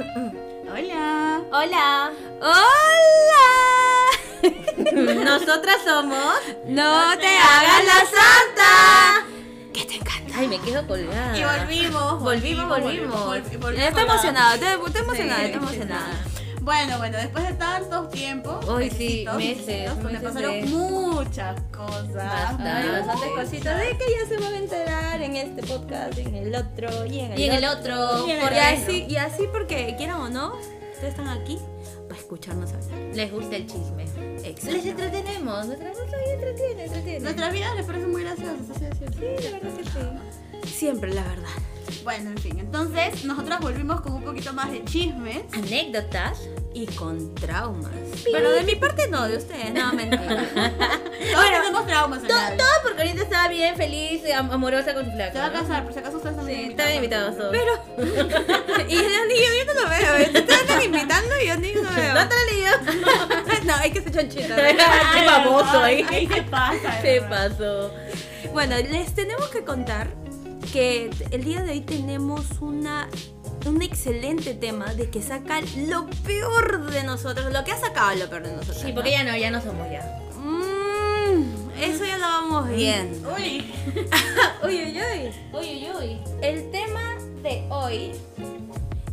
Hola. Hola. ¡Hola! Nosotras somos. ¡No te hagas la santa! ¿Qué te encanta? Ay, me quedo colgada. Y volvimos. Volvimos, volvimos. volvi- volvimos Está emocionada, está emocionada, Sí, está emocionada. Bueno, bueno, después de tantos tiempos. Uy, sí, meses, donde meses pasaron muchas cosas. Bastante, bastantes cositas de que ya se van a enterar en este podcast, en el otro y en el, Y en el otro. Y en el otro. así, y así porque quieran o no, ustedes están aquí para escucharnos hablar. Les gusta el chisme. Exacto. Les entretenemos. Nuestra ahí entretiene, entretiene. Nuestras vidas les parecen muy graciosas, así cierto. Sí, la verdad que sí. Siempre la verdad. Bueno, en fin, entonces nosotras volvimos con un poquito más de chismes. Anécdotas. Y con traumas. Pero de mi parte no, de ustedes, no, mentira. Todos tenemos traumas en Todo, porque ahorita estaba bien feliz, am- amorosa con su. Se va a casar, por si acaso ustedes también Sí, invitados. estaban invitados todos. Pero. y yo ni yo, yo no lo veo, ¿eh? Ustedes están invitando y yo ni no veo. ¿No te lo leído? no, hay que ser chonchita. Qué baboso ahí. Ahí se pasa. Se pasó. Bueno, les tenemos que contar que el día de hoy tenemos una un excelente tema de que saca lo peor de nosotros, lo que ha sacado lo peor de nosotros. Sí, ¿no? porque ya no, ya no somos ya. Mm, eso ya lo vamos viendo. Uy, Uy, uy, uy. Uy, uy, uy. El tema de hoy,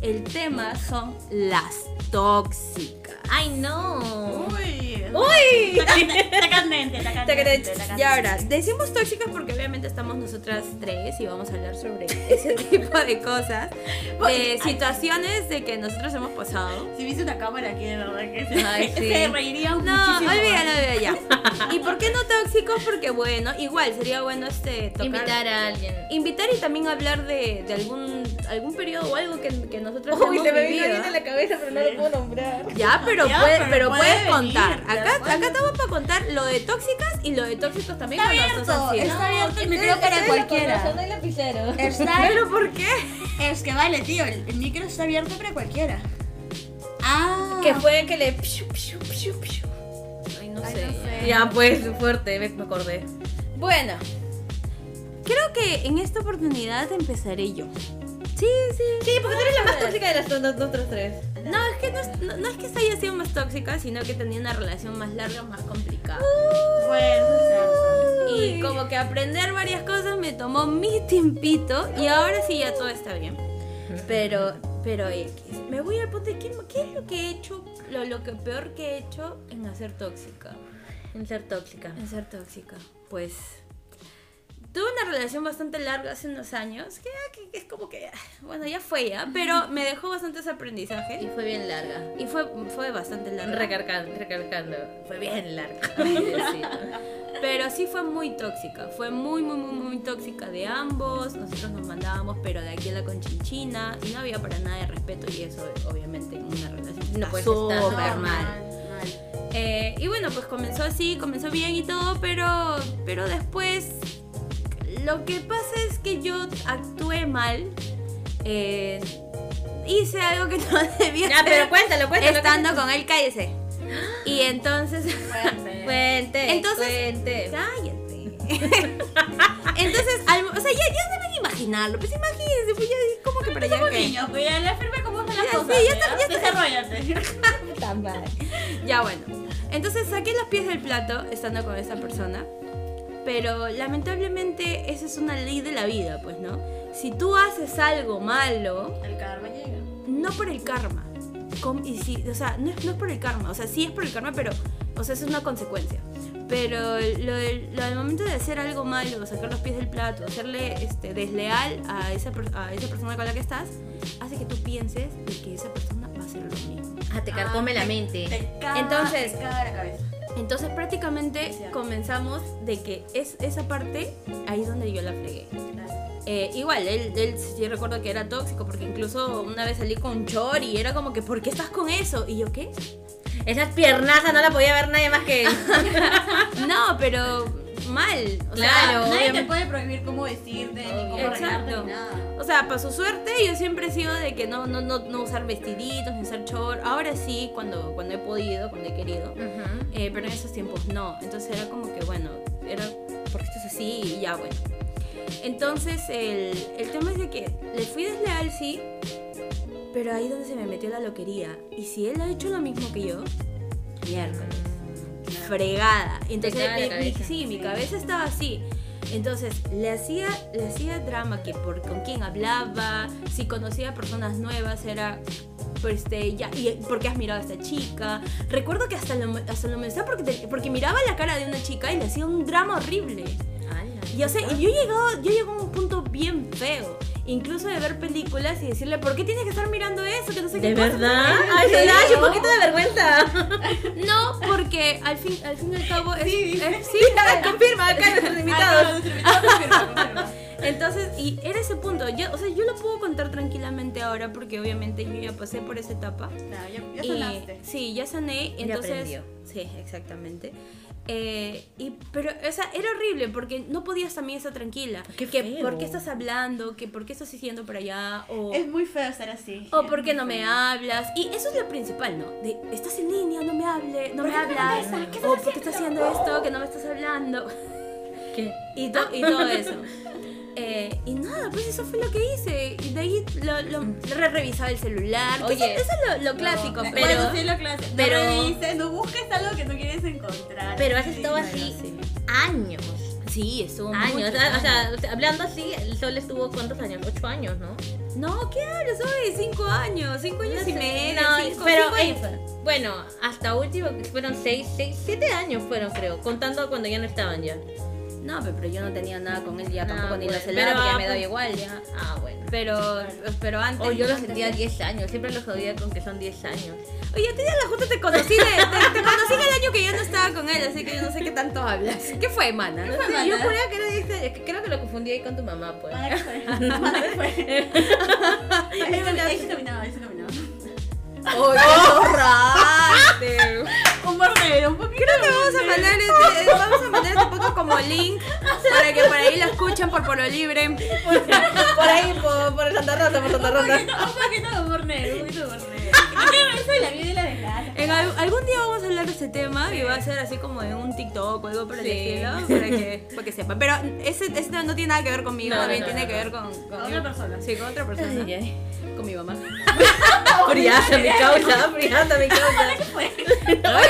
el tema son las tóxicas. Ay, no. uy. ¡Uy! Está candente, está. Y ahora, decimos tóxicas porque obviamente estamos nosotras tres y vamos a hablar sobre ese tipo de cosas, de situaciones de que nosotros hemos pasado. Si hubiese una cámara aquí, de verdad que se, Ay, sí. se reirían No, muchísimo. olvídalo, olvídalo ya. ¿Y por qué no tóxicos? Porque bueno, igual sería bueno este tocar- Invitar a alguien. invitar y también hablar de, de algún algún periodo o algo que, que nosotros Uy, hemos se me vino alguien en la cabeza, pero no lo puedo nombrar. Ya, pero, Ya, puede- pero pero puede puedes venir, contar. Acá, bueno. acá estamos para contar lo de tóxicas y lo de tóxicos también Está abierto, está abierto el micro para cualquiera. hay lapicero. Está, ¿Pero por qué? es que vale, tío, el, el micro está abierto para cualquiera. Ah. Que fue que le. pshu, pshu, pshu, pshu. Ay, no Ay, sé. no sé. Ya, pues, fuerte, me me acordé. Bueno, creo que en esta oportunidad empezaré yo. Sí, sí. Sí, porque tú eres la más tóxica de las nosotros tres. No, es que no es, no, no es que haya sido más tóxica, sino que tenía una relación más larga, más complicada. Bueno. Y como que aprender varias cosas me tomó mi tiempito y ahora sí ya todo está bien. Pero, pero X. Me voy al punto de ¿qué, qué es lo que he hecho, lo, lo que peor que he hecho en hacer tóxica. En ser tóxica. En ser tóxica. Pues tuve una relación bastante larga hace unos años, que, que- que es como que, bueno, ya fue ya, pero me dejó bastantes Y aprendizajes fue bien larga. y fue, fue bastante larga. Recargando, recalcando. Fue bien larga. Pero sí fue muy tóxica, fue muy, muy, muy, muy tóxica de ambos. Nosotros nos mandábamos, pero de aquí a la conchinchina, y no había para nada de respeto, y eso, obviamente, en una relación No estar súper mal. mal. Eh, y bueno, pues comenzó así, comenzó bien y todo, pero, pero después lo que pasa es que yo actué mal. eh, hice algo que no debía Ya, hacer. pero cuéntalo, cuéntalo. Estando con él, cállese. Y entonces. Cuente, Entonces- cuente. Cállate. Entonces, al- o sea, ya, ya deben imaginarlo. Pues imagínense, pues ya como que para allá. Somos que- niños, pues ya le afirme cómo son las Ya, cosas. sí, ya está- ya está. Desarrollate. Tan mal. Ya bueno. Entonces saqué los pies del plato estando con esa persona. Pero lamentablemente esa es una ley de la vida, pues, ¿no? Si tú haces algo malo, El karma llega. no por el karma. y si, o sea, no es, no es por el karma. O sea, sí es por el karma, pero, o sea, eso es una consecuencia. Pero lo del, lo del momento de hacer algo malo, sacar los pies del plato, hacerle este, desleal a esa, a esa persona con la que estás, hace que tú pienses de que esa persona va a hacer lo mismo. Ah, te carcome la mente. Te caga, Entonces- te caga la cabeza. Entonces prácticamente comenzamos de que es esa parte, ahí es donde yo la fregué. Eh, igual, él, él sí recuerdo que era tóxico porque incluso una vez salí con Chor y era como que, ¿por qué estás con eso? Y yo, ¿qué? Esas piernazas no la podía ver nadie más que él. No, pero mal. O Claro, sea, Nadie te puede prohibir cómo decirte, ni cómo arreglarte, ni nada. O sea, para su suerte, yo siempre he sido de que no, no, no, no usar vestiditos, ni usar short. Ahora sí, cuando, cuando he podido, cuando he querido. Ujú. Eh, pero en esos tiempos no. Entonces era como que, bueno, era porque esto es así y ya, bueno. Entonces el, el tema es de que le fui desleal, sí, Pero ahí donde se me metió la loquería. Y si él ha hecho lo mismo que yo, miércoles. Fregada. Entonces, la mi- sí, mi cabeza estaba así. Entonces, le hacía, le hacía drama que por con quién hablaba, si conocía personas nuevas, era pues este, ya, y por qué has mirado a esta chica. Recuerdo que hasta lo, hasta lo molestaba porque, te- porque miraba la cara de una chica y le hacía un drama horrible. Y, o sea, y yo he llegado, yo llego a un punto bien feo. Incluso de ver películas y decirle, ¿por qué tienes que estar mirando eso? Que no sé ¿De qué pasa?" verdad? Ay, se da un poquito de vergüenza. No, porque al fin, al fin y al cabo es, Sí, es- sí, confirma acá nuestros invitados. Entonces, y era ese punto. Yo, o sea, yo lo puedo contar tranquilamente ahora porque obviamente yo ya pasé por esa etapa. Claro, ya, ya Y- sanaste. sí, ya sané. Ya Entonces, aprendió. sí, exactamente. Eh, y, pero, o sea, era horrible porque no podías también estar tranquila. Qué que feo. por qué estás hablando, que por qué estás diciendo para allá, o, Es muy feo estar así. o Es por qué no me hablas. Y eso es lo principal, ¿no? De, estás en línea, no me hables, no ¿Por me no hablas. contestas? ¿Qué estás o por qué estás haciendo esto, que no me estás hablando. ¿Qué? Y, to- y todo eso. Eh, y nada, pues eso fue lo que hice. Y de ahí lo, lo- re- revisaba el celular. que Oye, eso, eso es lo, lo clásico, No, pero. bueno, sí, lo clásico. pero- No revises, no busques algo que no quieres encontrar. Pero has estado así sí. años. Sí, estuvo Años. O sea, o sea, hablando así, el sol estuvo cuántos años? Ocho años, ¿no? No, ¿qué hablas hoy? Cinco años, cinco años y medio. No, cinco, pero cinco eh, años fueron. bueno, hasta último fueron seis, seis, siete años fueron, creo, contando cuando ya no estaban ya. No, pero, pero yo no tenía nada con él ya Ah, tampoco ni lo bueno, pero, porque ya ah, me daba igual ya. Ah, bueno. Pero, pero antes. O yo lo sentía de- 10 años, siempre lo jodía con que son 10 años. Oye, a ti la justa te conocí, de, te, te conocí en el año que yo no estaba con él, así que yo no sé qué tanto hablas. ¿Qué fue, mana? ¿Qué fue, mana? yo juraba que era 10 años, es que creo que lo confundí ahí con tu mamá, pues. Mana, ¿qué fue? Mana, ¿qué fue? Ahí se cami- ahí se caminaba, ahí se caminaba. ¡Oye, borraste! Humor negro, un poquito. Creo que vamos a mandar este, vamos a mandar este poco como link para que por ahí lo escuchen por Polo Libre. por ahí, por, por Santa Rosa, por Santa Un Rosa. poquito, un poquito de humor negro, un poquito de. Creo eso de la vida y la desgracia. En al- algún día vamos a hablar de este tema y va a ser así como en un TikTok o algo por el Sí. estilo para que, para que sepan. Pero ese, ese tema no tiene nada que ver conmigo, No, no, también no, tiene no, que no. ver con, con otra persona. Sí, con otra persona. Ay, ay. Con mi mamá. Friata mi causa, friata mi causa.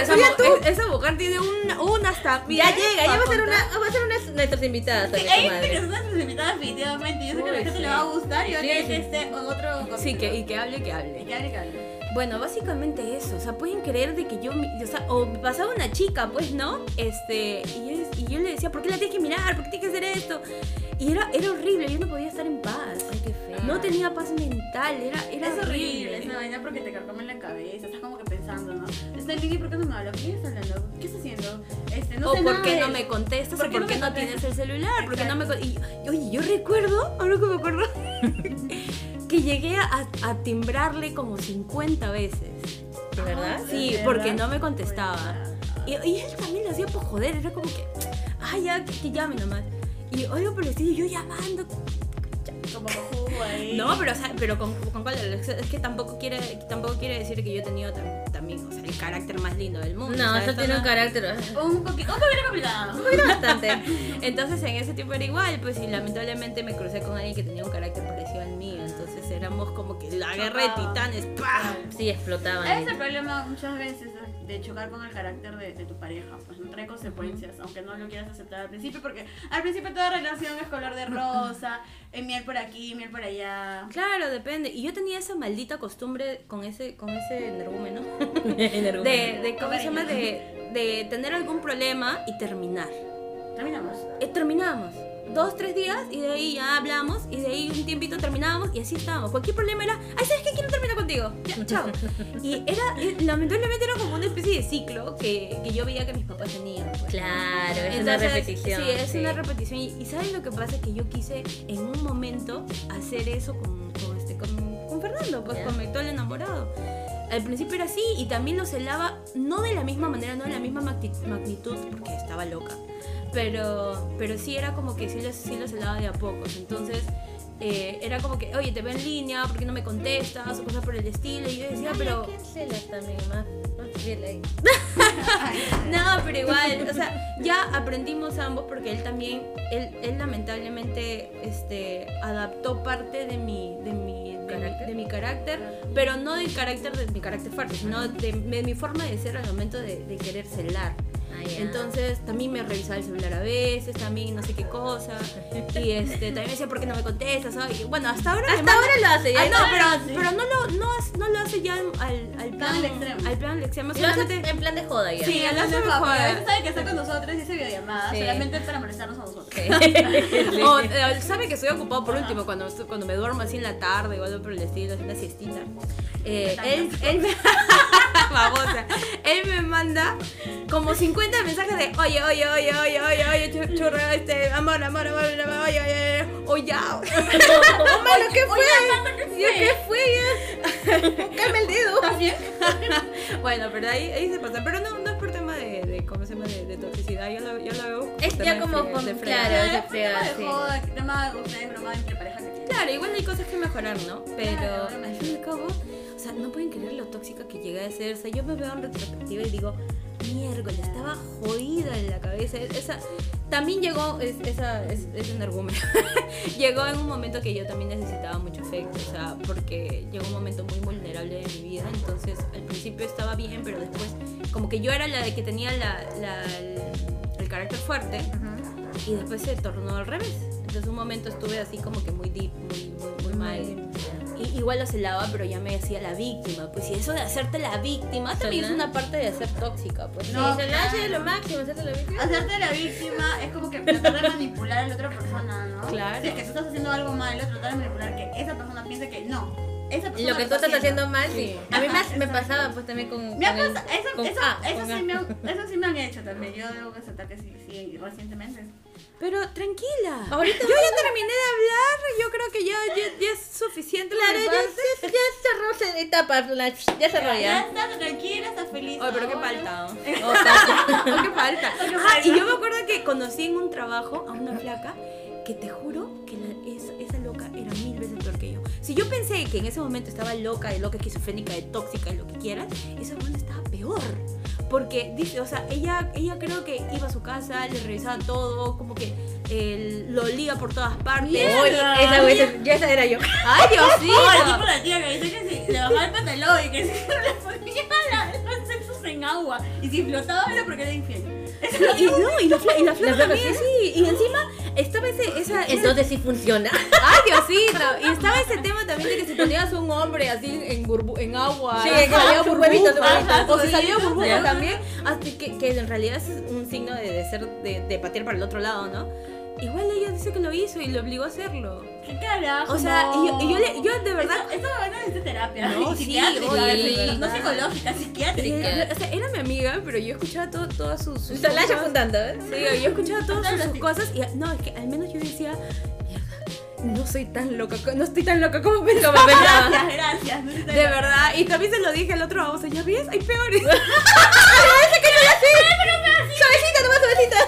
Esa, mu- es- esa mujer tiene una, una hasta. Ya llega, ya va a ser una, va a ser una de nuestras invitadas. También, hay tu que madre. son nuestras invitadas definitivamente. Yo sé que a la Uy, gente sí. le va a gustar y yo Sí, en otro Sí, que, y que hable, que hable. Que hable, que hable. Bueno, básicamente eso, o sea, pueden creer de que yo, o sea, o pasaba una chica, pues, ¿no? Este, y yo, y yo le decía, ¿por qué la tienes que mirar? ¿Por qué tienes que hacer esto? Y era, era horrible, yo no podía estar en paz. Ay, qué feo. No tenía paz mental, era, era Es horrible, es horrible. una vaina porque te carcome en la cabeza, estás como que pensando, ¿no? Está en línea, ¿por qué no me habla? ¿Qué está hablando? ¿Qué está haciendo? Este, no o sé por nada qué de no me contestas, ¿Por o por no qué no contestas? tienes el celular, porque no me... Exacto. y, oye, yo recuerdo, ahora que me acuerdo, que llegué a, a timbrarle como 50 veces. ¿De verdad? Sí, ¿De porque verdad? no me contestaba. Y, y él también lo hacía por joder, era como que, ay, ya, que, que llame nomás. Y oigo por el estilo, yo llamando. Como ahí. No, pero, o sea, pero con, con cuál, es es que tampoco quiere, tampoco quiere decir que yo he tenido tam- también, o sea, el carácter más lindo del mundo. No, o sea, tiene no- un carácter Un poquito, un poquito complicado. bastante. Entonces en ese tiempo era igual, pues y lamentablemente me crucé con alguien que tenía un carácter parecido éramos como que la guerra de titanes. ¡pah! Sí, explotaban. Ese es el problema muchas veces de chocar con el carácter de, de tu pareja, pues no trae consecuencias, aunque no lo quieras aceptar al principio, porque al principio toda relación es color de rosa, eh, miel por aquí, miel por allá. Claro, depende. Y yo tenía esa maldita costumbre con ese, con ese energúmeno Energúmeno. de, de ¿cómo se llama? De, de tener algún problema y terminar. Terminamos. Eh, terminamos. Dos, tres días y de ahí ya hablamos y de ahí un tiempito terminábamos y así estábamos. Cualquier problema era, ay, ¿sabes qué? Quiero terminar contigo. Ya, chao. Y era, eh, lamentablemente era como una especie de ciclo que, que yo veía que mis papás tenían. pues. Claro, es una Entonces, repetición. Sí, es una repetición. Y, y ¿saben lo que pasa? Que yo quise en un momento hacer eso con, con, este, con, con Fernando, pues Ya. con mi actual enamorado. Al principio era así y también lo celaba, no de la misma manera, no de la misma magni- magnitud, porque estaba loca. Pero, pero sí era como que sí lo, sí de a pocos. Entonces eh, era como que, oye, te veo en línea, ¿por qué no me contestas? O cosas por el estilo. Y yo decía, pero... ¿Quién celas también? Más, ahí. No, pero igual, o sea, ya aprendimos ambos porque él también, él, él lamentablemente este, adaptó parte de mi, de mi, de mi carácter, pero no del carácter de mi carácter fuerte, sino de, de mi forma de ser al momento de, de querer celular. Ah. Entonces también me revisaba el celular a veces, también no sé qué cosa. Y este, también me decía, ¿por qué no me contestas? Ay, bueno, hasta ahora... Hasta manda- ahora lo hace. ya. Ah, no, pero, sí. pero no, lo, no, no lo hace ya al, al plan al extremo. Al plan extremo. Lo hace Solamente... en plan de joda ya. Sí, no hace se mejor. A veces sabe que está con nosotros y hace videollamada Sí. solamente para molestarnos a nosotros. Sí. O, eh, sabe que estoy ocupado por último cuando, cuando me duermo así en la tarde o algo por el estilo, haciendo una siestita. Eh, él, él me. Él me manda como 50 mensajes de oye, oye, oye, oye, oye, oye, chu- churro, este, amor, amor, amor, amor, oye, oye, oye, dedo. ¿Estás bien? Bueno, pero ahí, ahí se pasa. Pero no, no es por tema de, de ¿cómo se llama? De, de toxicidad. Yo lo, yo lo veo. Es tema ya de como fre- con- de frega. claro. Pero se es un frega, tema de sí. joda, tema de ustedes, broma entre pareja que tienen. Claro, igual hay cosas que mejorar, ¿no? Pero al fin y al cabo, o sea, no pueden creer lo tóxica que llegué a ser. O sea, yo me veo en retrospectiva y digo, miércoles, estaba jodida en la cabeza. Esa, también llegó, es, esa, es, es un argumento. llegó en un momento que yo también necesitaba mucho afecto, o sea, porque llegó un momento muy vulnerable de mi vida. Entonces, al principio estaba bien, pero después, como que yo era la de que tenía la, la- el, el carácter fuerte y después se tornó al revés. Entonces un momento estuve así como que muy deep, muy, muy, muy mal. Y, igual lo celaba, pero ya me hacía la víctima. Pues y eso de hacerte la víctima también es una parte de ser tóxica, pues. No, Sí, se la hace claro. lo máximo, hacerte lo máximo. Hacerte la víctima es como que tratar de manipular a la otra persona, ¿no? Claro. Si es que tú estás haciendo algo malo, tratar de manipular que esa persona piense que no. Esa persona Lo que tú estás haciendo mal, sí. Sí. A mí Ajá, me, me pasaba pues también con. Me con el- eso, con eso, A, eso, con sí me han, eso sí me han hecho también. Yo debo aceptar que sí, sí, recientemente. Pero tranquila. Ahorita yo ya terminé de hablar. Yo creo que ya, ya, ya es suficiente. Claro, ya, ya, ya cerró esa etapa, la- ya cerró Ya ya. estás tranquila, estás feliz. Ay, pero qué falta. Oh, está- ¿Qué falta? Ah, y yo me acuerdo que conocí en un trabajo a una flaca que te juro que la- esa, esa yo. Pensé que en ese momento estaba loca, de loca, esquizofrénica, de tóxica, de lo que quieras, esa buena estaba peor. Porque dice, o sea, ella, ella creo que iba a su casa, le revisaba todo, como que eh, lo olía por todas partes. Mierda. Oye, esa güey, ya esa era yo. ¡Ay, Diosito! Oh, el tipo la tía que dice que si le bajaba el pantalón y que si le ponía la- los sexos en agua y si flotaba era porque era infiel. Y, no, y la, y la flaca La flaca también, sí. Y encima estaba ese, esa, esa- Entonces sí funciona. ¡Ay, Diosito! Y estaba ese tema también de que si ponías un hombre así en, burbu en agua, Sí, que salía ajá, o si salía burbuja también, así que, que en realidad es un signo de, de ser, de, de patear para el otro lado, ¿no? Igual ella dice que lo hizo y lo obligó a hacerlo. ¿Qué carajo? O sea, y yo, y yo, le- yo de verdad... Esto, esto me van a necesitar terapia. No, sí, psiquiátrica, oye, no psicológica, psiquiátrica. o sea, era mi amiga, pero yo escuchaba todo, todas sus, sus cosas. apuntando. ¿eh? Sí, yo escuchaba todas sus así. cosas y no, es que al menos yo decía, mierda, no soy tan loca, no estoy tan loca como pensaba. Gracias, gracias. no De terapia. verdad, y también se lo dije al otro, o sea, ya ves, hay peores. Suavecita, nomás suavecita.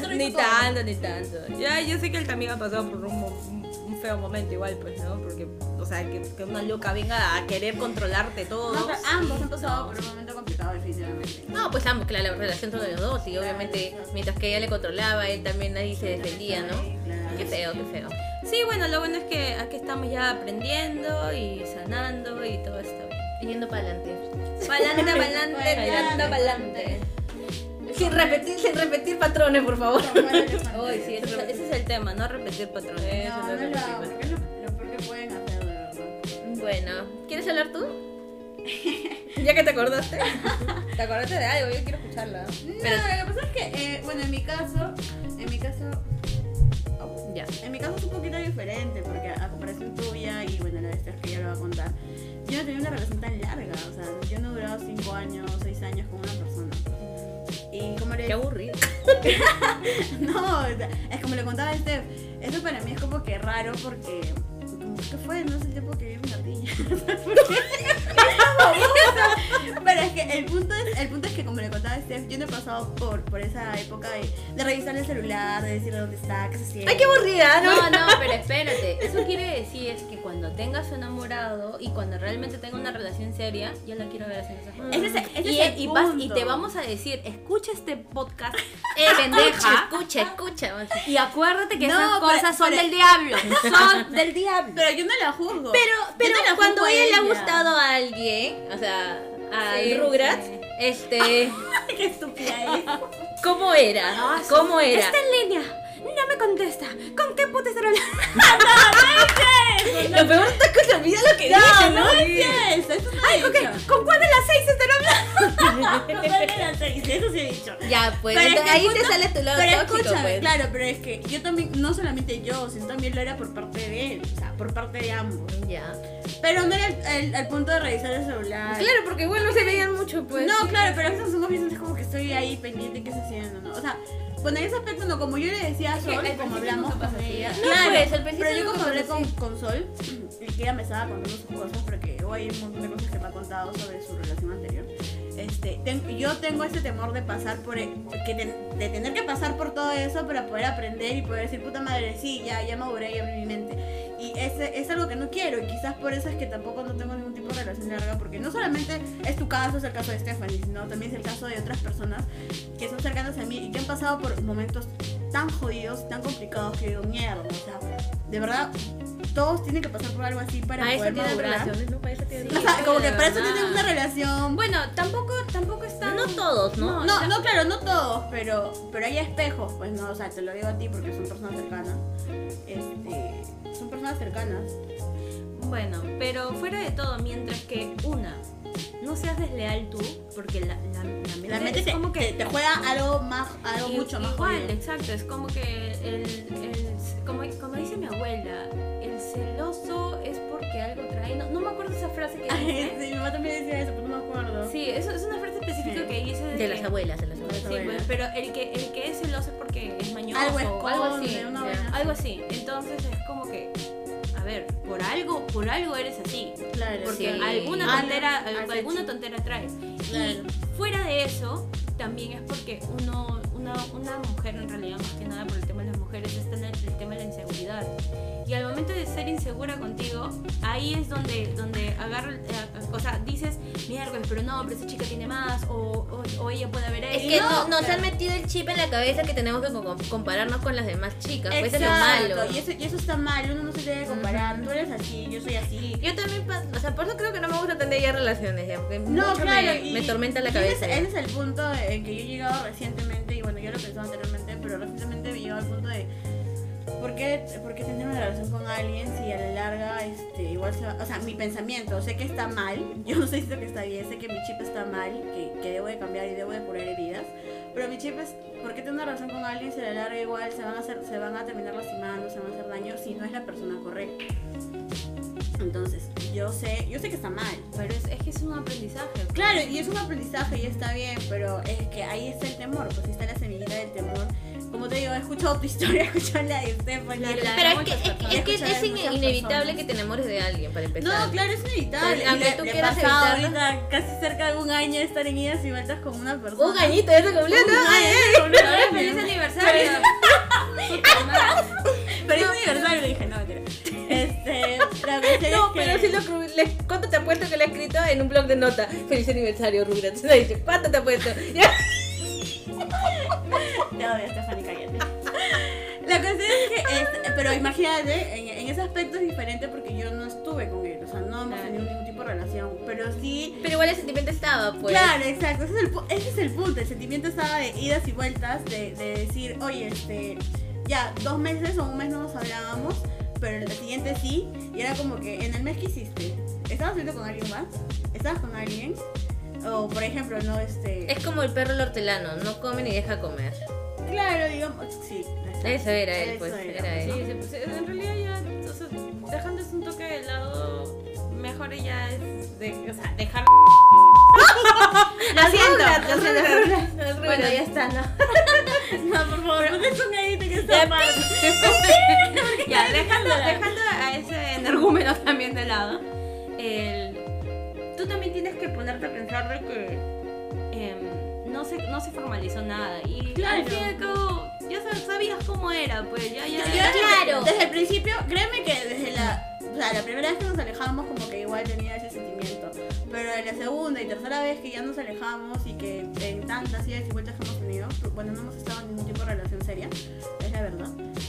No ni tanto, ni tanto. Ya, yo sé que él también ha pasado por un, un- feo momento igual, pues, ¿no? Porque, o sea, que, que una loca venga a querer controlarte todo. No, pero ambos han pasado por un momento complicado, definitivamente. No, pues ambos, claro, la relación entre los dos. Y obviamente, mientras que ella le controlaba, él también ahí se defendía, ¿no? Qué feo, qué feo. Sí, bueno, lo bueno es que aquí estamos ya aprendiendo y sanando y todo está bien. Yendo para adelante. Pa'lante, pa'lante, Pa'lante, tirando pa'lante. Sin repetir, sin repetir patrones, por favor. Uy, sí, ese, es- ese es el tema, no repetir patrones. eso No, es no lo hago, pasa. porque es lo, lo peor que pueden hacer, de verdad. Bueno, ¿quieres hablar tú? ya que te acordaste. Te acordaste de algo, yo quiero escucharla. No, lo que pasa es que, eh, bueno, en mi caso, en mi caso, Ya. en mi caso es un poquito diferente, porque a comparación tuya y bueno, la de Esther que ya lo va a contar, yo no tenía una relación tan larga, o sea, yo no he durado 5 años, 6 años con una persona. Y como le Qué aburrido. No, es como le contaba a Steph, eso para mí es como que raro porque que fue, no sé el tiempo que viví en ardilla. Pero es que el punto es, el punto es que como le contaba Steph, yo no he pasado por, por esa época de, de revisar el celular, de decirle dónde está, qué se siente. Ay, qué aburrida, ¿no? No, no, pero espérate. Eso quiere decir es que cuando tengas un enamorado y cuando realmente tenga una relación seria, yo la quiero ver haciendo esas cosas. Ese es el- ese y, es el y vas- y punto. te vamos a decir, escucha este podcast, Eh, pendeja. Escucha, escucha, escucha. Y acuérdate que No, esas pero- cosas son pero- del diablo. Son del diablo. Pero yo no la juzgo. Pero, Yo pero no la cuando juzgo a ella le ha ella. gustado a alguien, o sea, a Sí, Rugrats, sí. este, Qué estúpida es. ¿cómo era? ¿Cómo era? Está en línea. No me contesta. ¿Con qué puta estará hablando? Lo peor es que se olvida lo que No, dice, no ¿no? no Ay, ok. ¿Con cuál de las seis estará hablando? Eso sí he dicho. Ya, pues, Pero ahí te sale tu lado Pero tóxico, escúchame, pues. claro, pero es que yo también, no solamente yo, sino también lo era por parte de él, o sea, por parte de ambos. Ya. Pero no era el, el- el punto de revisar el celular. Claro, porque igual no se veían mucho, pues. No, claro, pero a veces somos bien es como que estoy ahí pendiente qué está haciendo, ¿no? O sea, bueno, en ese aspecto no, como yo le decía a Sol, al como hablamos con ella. No, claro, pues, al principio pero yo como hablé con, con Sol, y que ella me estaba contando sus cosas, porque hoy hay un montón de cosas que me ha contado sobre su relación anterior. Este, ten- yo tengo ese temor de pasar por, e- que de, tener que pasar por todo eso para poder aprender y poder decir, puta madre, sí, ya, ya maduré y abrí mi mente. Y ese es algo que no quiero y quizás por eso es que tampoco no tengo ningún tipo de relación larga porque no solamente es tu caso, es el caso de Stephanie, sino también es el caso de otras personas que son cercanas a mí y que han pasado por momentos tan jodidos, tan complicados que digo, mierda, o sea, de verdad, todos tienen que pasar por algo así para Para eso poder tienen madurar. relaciones, ¿no? Para eso tienen Sí. O sea, como que para eso tienen una relación. Bueno, tampoco, tampoco están. No todos, ¿no? No, no, claro, no todos, pero, pero hay espejos, pues no, o sea, te lo digo a ti porque son personas cercanas. Este, son personas cercanas. Bueno, pero fuera de todo, mientras que una, no seas desleal tú, porque la, la, la mente, La mente es te, como que te, te juega algo más, algo i- mucho más igual, jodido. exacto, es como que el, el- como, como dice mi abuela, el celoso es porque algo trae, no, no me acuerdo esa frase que dice. sí, mi mamá también decía eso, pero no me acuerdo. Sí, eso es una frase específica Sí. que dice de, De las abuelas, de las abuelas. Sí, pues, pero el que, el que es celoso es porque es mañoso Algo o algo así. una vaina Algo así. Entonces es como que, a ver, por algo, por algo eres así. Claro, Porque Sí. alguna tontera, alguna tontera traes. Claro. Y fuera de eso, también es porque uno, una, una mujer en realidad, más que nada por el tema de las mujeres, está en el, el tema de la inseguridad. Y al momento de ser insegura contigo, ahí es donde, donde agarra, eh, o sea, dices, miércoles, pero no, pero esa chica tiene más, o, o, o ella puede haber Es que No, no- nos claro. han metido el chip en la cabeza que tenemos que co- compararnos con las demás chicas. Pues eso es lo malo. y eso, y eso está mal, uno no se debe comparar, tú eres así, yo soy así. Yo también, o sea, por eso creo que no me gusta tener ya relaciones, ya, porque No, mucho claro, me, y, me tormenta la cabeza. Ese, ese es el punto en que yo he llegado recientemente, y bueno, yo lo he pensado anteriormente, pero recientemente me llegado al punto de ¿por qué, por qué tener una relación con alguien si a la larga este, igual se va, o sea, mi pensamiento, sé que está mal, yo no sé si que está bien, sé que mi chip está mal, que, que debo de cambiar y debo de curar heridas, pero mi chip es, ¿por qué tener una relación con alguien si a la larga igual se van a, hacer, se van a terminar lastimando, se van a hacer daño si no es la persona correcta? Entonces, yo sé, yo sé que está mal, Pero es, es que es un aprendizaje. Claro, y es un aprendizaje y está bien, pero es que ahí está el temor, pues ahí está la semillita del temor. Como te digo, he escuchado tu historia, he escuchado la de Stephanie. La- la- Pero es que, es, que- es, que es inevitable personas. que te enamores de alguien para empezar. No, claro, es inevitable. Aunque le- tú le quieras evitarlo. ahorita casi cerca de un año de estar en idas y vueltas con una persona. Un añito, ya se cumplió, Un. ¡Feliz aniversario! Feliz aniversario, dije, no, mentira. Este, la No, que... pero si lo cru- le, ¿cuánto te apuesto que le he escrito en un blog de nota? Feliz aniversario, Rugrats. ¿cuánto te apuesto? Te odio, Stephanie, cállate. La cuestión es que, este, pero imagínate, en, en ese aspecto es diferente porque yo no estuve con él, o sea, no hemos tenido ningún tipo de relación, pero sí... Pero igual el sentimiento estaba, pues. Claro, exacto, ese es, el, ese es el punto, el sentimiento estaba de idas y vueltas, de, de decir, oye, este, ya, dos meses o un mes no nos hablábamos, pero el siguiente sí, y era como que, en el mes que hiciste, ¿estabas viendo con alguien más? ¿Estabas con alguien? O, por ejemplo, no, este... Es como el perro el hortelano, no come ni deja comer. Claro, digamos, sí. Eso era él, Eso pues, era. era él. Sí, pues, en realidad ya, o sea, dejando un toque de lado, mejor ya es, de, o sea, dejar... Lo siento, lo siento. Bueno, ya está, ¿no? No, por favor, ponle sonadito que está mal. ya, dejando, dejando a ese energúmeno también de lado, el- tú también tienes que ponerte a pensar de que em, no se, no se formalizó nada. Y Claro. al fin y al cabo, ya sab- sabías cómo era, pues ya, ya. Desde- claro. Desde el principio, créeme que desde la, o sea, la primera vez que nos alejamos como que igual tenía ese sentimiento. Pero en la segunda y tercera vez que ya nos alejamos y que en tantas idas y vueltas que hemos tenido, bueno, no hemos estado en ningún tipo de relación seria, es la verdad.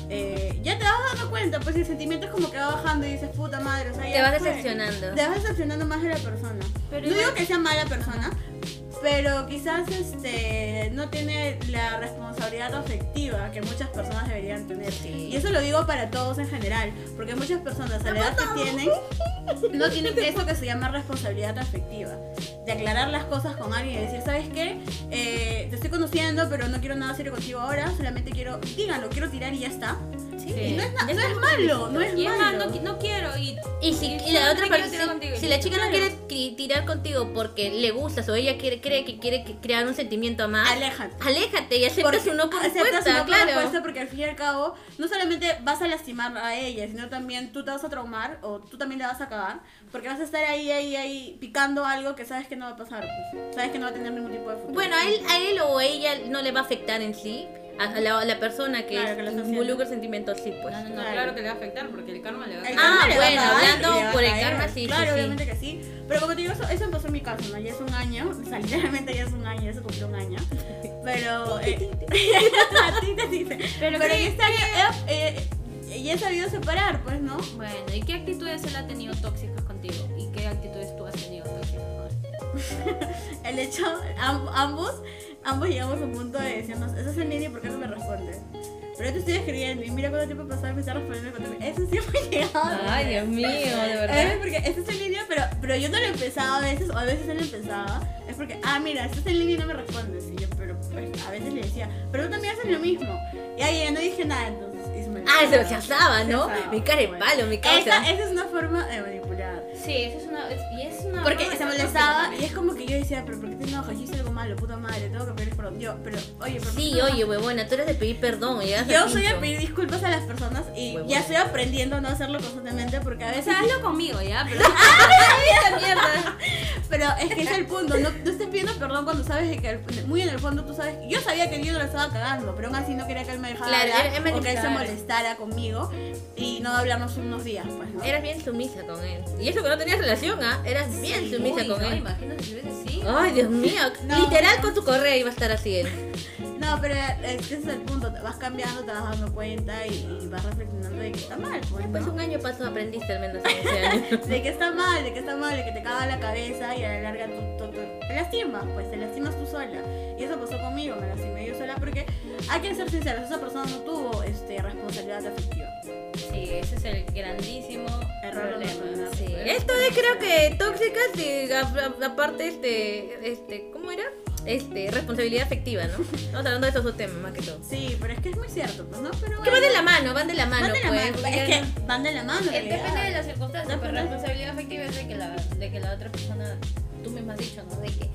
eh, ya te vas dando cuenta, pues el sentimiento es como que va bajando y dices, puta madre, o sea, ya Te vas fue". decepcionando. Te vas decepcionando más de la persona. Pero no digo que sea mala persona, pero quizás este no tiene la responsabilidad afectiva que muchas personas deberían tener. Sí. Y eso lo digo para todos en general, porque muchas personas a la edad que tienen no tienen eso que se llama responsabilidad afectiva. De aclarar las cosas con alguien y decir, ¿sabes qué? Eh, te estoy conociendo, pero no quiero nada serio contigo ahora, solamente quiero, díganlo, quiero tirar y ya está. Sí. Y no es, na- no es malo, no es Y es más, malo. no, qui- no quiero. Y, Y si Y la otra parte, quiero tirar contigo, si, si la chica no quiere cri- tirar contigo porque le gustas o ella quiere, cree que quiere que- crear un sentimiento más, Aléjate. aléjate y aceptas su no por aceptas respuesta, por claro. respuesta porque al fin y al cabo no solamente vas a lastimar a ella, sino también tú te vas a traumar o tú también le vas a cagar porque vas a estar ahí, ahí, ahí picando algo que sabes que no va a pasar, pues. sabes que no va a tener ningún tipo de futuro. Bueno, a él, a él o a ella no le va a afectar en sí, a, la, a la persona que, Claro, que involucra sentimientos, sí, pues. No, no, no, Claro. claro. que le va a afectar porque el karma le va a afectar. Ah, bueno, hablando por el karma, sí, sí, Claro, sí. obviamente que sí. Pero como te digo, eso, eso empezó en mi caso, ¿no? Ya es un año, o sea, literalmente ya es un año, ya se cumplió un año. Pero. Eh, a ti te dice. Pero Pero, ¿qué- en este año eh, eh, ya he sabido separar, pues, ¿no? Bueno, ¿y qué actitudes él ha tenido tóxicas contigo? ¿Y qué actitudes tú has tenido tóxicas con él? El hecho, am- ambos, ambos llegamos a un punto de decirnos, eso es en línea, ¿por qué no me respondes? Pero yo te estoy escribiendo y mira cuánto tiempo pasado y me está respondiendo cuando Eso sí hemos llegado. Ay, Dios mío, de Es verdad. porque esto es en línea, pero, pero yo no lo empezaba a veces, o a veces él empezaba. Es porque, ah, mira, esto es en línea y no me respondes. Y yo, pero pues, a veces le decía, pero tú también haces lo mismo. Y ahí ya no dije nada, entonces. y se me- Ah, se, se asaba, ¿no? Mi cara de palo, mi Esa, causa. esa es una forma de manipular. Sí, esa es una. es- y es una Porque se molestaba y es como que yo decía, pero ¿por qué te enojas? Yo hice algo malo, puta madre, tengo que pedir perdón. Yo, pero, oye, pero ¿por qué Sí, enojas? oye, huevona, tú eres de pedir perdón. Yo soy de pedir disculpas a las personas y Huevona. ya estoy aprendiendo a no hacerlo constantemente porque a O veces... sea, hazlo conmigo ya, pero. ¡Esta mierda! Pero es que es el punto, no, no estés pidiendo perdón cuando sabes que muy en el fondo tú sabes... Yo sabía que yo lo estaba cagando, pero aún así no quería que él me dejara Claro, hablar era- era o que él se molestara conmigo y no hablarnos unos días, pues, ¿no? Eras bien sumisa con él. Y eso que no tenías relación, ¿ah? Eras bien Sí, sumisa Uy, con no, él. imagínate si hubiese así. Ay, Dios mío. No. Literal con tu correo iba a estar así él. No, pero es que ese es el punto, te vas cambiando, te vas dando cuenta y, y vas reflexionando de que está mal, pues, Pues ¿no? un año pasó, aprendiste al menos. De que está mal, de que está mal, de que te caga la cabeza y a la larga tú, tú- tú- te lastimas, pues te lastimas tú sola. Y eso pasó conmigo, me lastimé yo sola porque hay que ser sinceros, esa persona no tuvo este, responsabilidad afectiva. Sí, ese es el grandísimo Error problema. Sí. Pero Esto es creo que tóxicas y aparte este, este, ¿cómo era? Este, responsabilidad afectiva, ¿no? Estamos hablando de esos dos temas más que todo. Sí, pero es que es muy cierto, pues, ¿no? Pero Que van de la mano, van de la mano, van de la pues. mano, es que van de la mano. en realidad. Depende de las circunstancias, pero Depende. responsabilidad afectiva es de que la, de que la otra persona, tú mismo has dicho, ¿no? De que,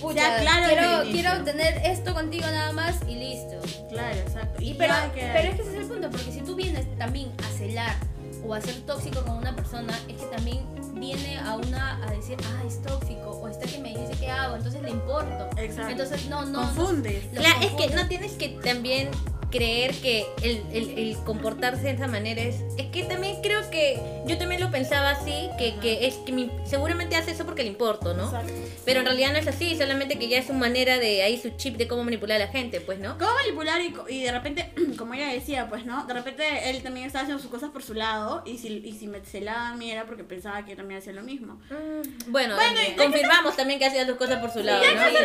pucha, Ya, claro, quiero, quiero obtener esto contigo nada más y listo. Claro, exacto. Y Y pero, pero es que ese es el punto, porque si tú vienes también a celar o a ser tóxico con una persona, es que también viene a una a decir, ah, es tóxico, o está que me dice qué hago, entonces le importo. Exacto. Entonces, no, no. Confundes. Claro, es que no tienes que también creer que el, el- el comportarse de esa manera es... Es que también creo que yo también lo pensaba así, que, que es que mi- seguramente hace eso porque le importo, ¿no? Exacto. Pero en realidad no es así, solamente que ya es su manera de ahí su chip de cómo manipular a la gente, pues, ¿no? ¿Cómo manipular? Y, y de repente, como ella decía, pues, ¿no? De repente él también estaba haciendo sus cosas por su lado. Y si, y si me celaba a mí era porque pensaba que también hacía lo mismo. Bueno, Bueno, eh, ya que confirmamos también que hacía sus cosas por su lado, ya ¿no? que Y- yo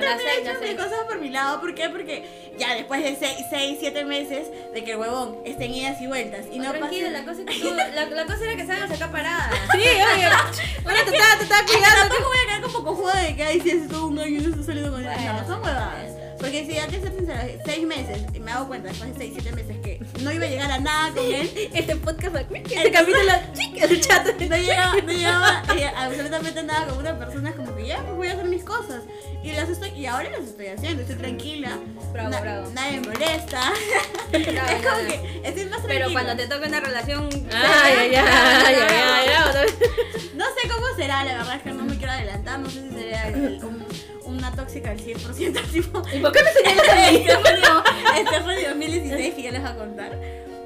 también he hecho mis cosas por mi lado. ¿Por qué? Porque ya después de 6, 7 meses de que el huevón esté en idas y vueltas y no Tranquila, pasa la cosa, que tú, la, la cosa era que salgas acá parada. Sí, oye, bueno, te estaba, te estaba Es que cuidando. tampoco voy a quedar como cojuda de que ay, si hace todo un año y no estoy saliendo con él. Bueno, no, son huevadas. bueno. Porque si que ser sincera, 6 meses, y me hago cuenta después de 6, 7 meses que no iba a llegar a nada con él, Este podcast, este capítulo, el chat. no llegaba, no llegaba eh, absolutamente nada con una persona, como que ya, pues voy a hacer mis cosas. Y, las estoy, y ahora las estoy haciendo, estoy tranquila. Bravo, na- bravo. Nadie me molesta. Bravo, es como bravo. que estoy más tranquila. Pero cuando te toque una relación. Ay, ay, ay. No sé cómo será, la verdad es que no me quiero adelantar, no sé si el- un- una tóxica al 100%, tipo... ¿Y por qué me señalas a mí? Estefanio, Estefanio 2016 que ya les va a contar.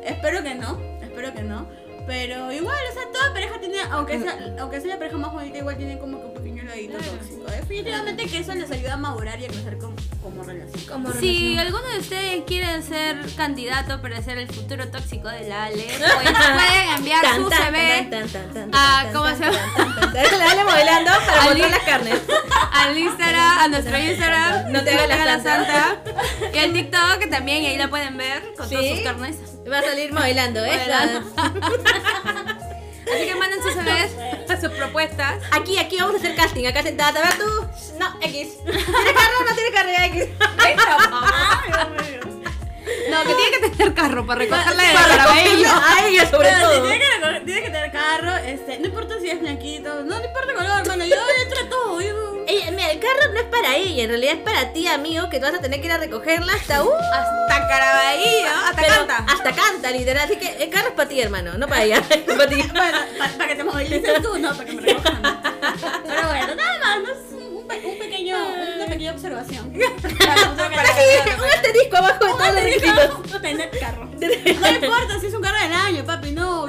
Espero que no, espero que no. Pero igual, o sea, toda pareja tiene, aunque sea, aunque sea la pareja más bonita, igual tiene como que un pequeño ladito tóxico. Definitivamente que eso les ayuda a madurar y a crecer como, como relación. Como Si relación. alguno de ustedes quieren ser candidato para ser el futuro tóxico de la Ale, pues pueden enviar Tan, su CV tan, tan, tan, tan, ¿cómo se llama? tan, tan, tan. Eso le dale modelando para mostrar las carnes. al Instagram, a nuestro Instagram, No te hagas la santa. Y al TikTok, que también, y ahí la pueden ver con todas ¿Sí? sus carnes. Va a salir modelando, ¿eh? Así que manden sus sus propuestas. Aquí, aquí vamos a hacer casting. Acá sentada. A ver tú. No, X. ¿Tiene carro o no tiene carro? Ya, X. No, que tiene que tener carro para recogerla de Para Caraballo. A ella, sobre Pero todo. tiene que, tiene que tener carro, este, no importa si es blanquito, no, no importa el color, hermano, yo entro todo, yo... El carro no es para ella, en realidad es para ti, amigo, que tú vas a tener que ir a recogerla hasta uh, Hasta Caraballo, hasta pero canta. Hasta canta, literal. Así que el carro es para ti, hermano, no para ella. Es para ti. Bueno, para que te movilices tú, no, para que me recojan. Pero bueno, nada más, no es un, pe- un pequeño, una pequeña observación. Un asterisco abajo de todos los requisitos. Tener carro. No importa si es un carro del año, papi, no.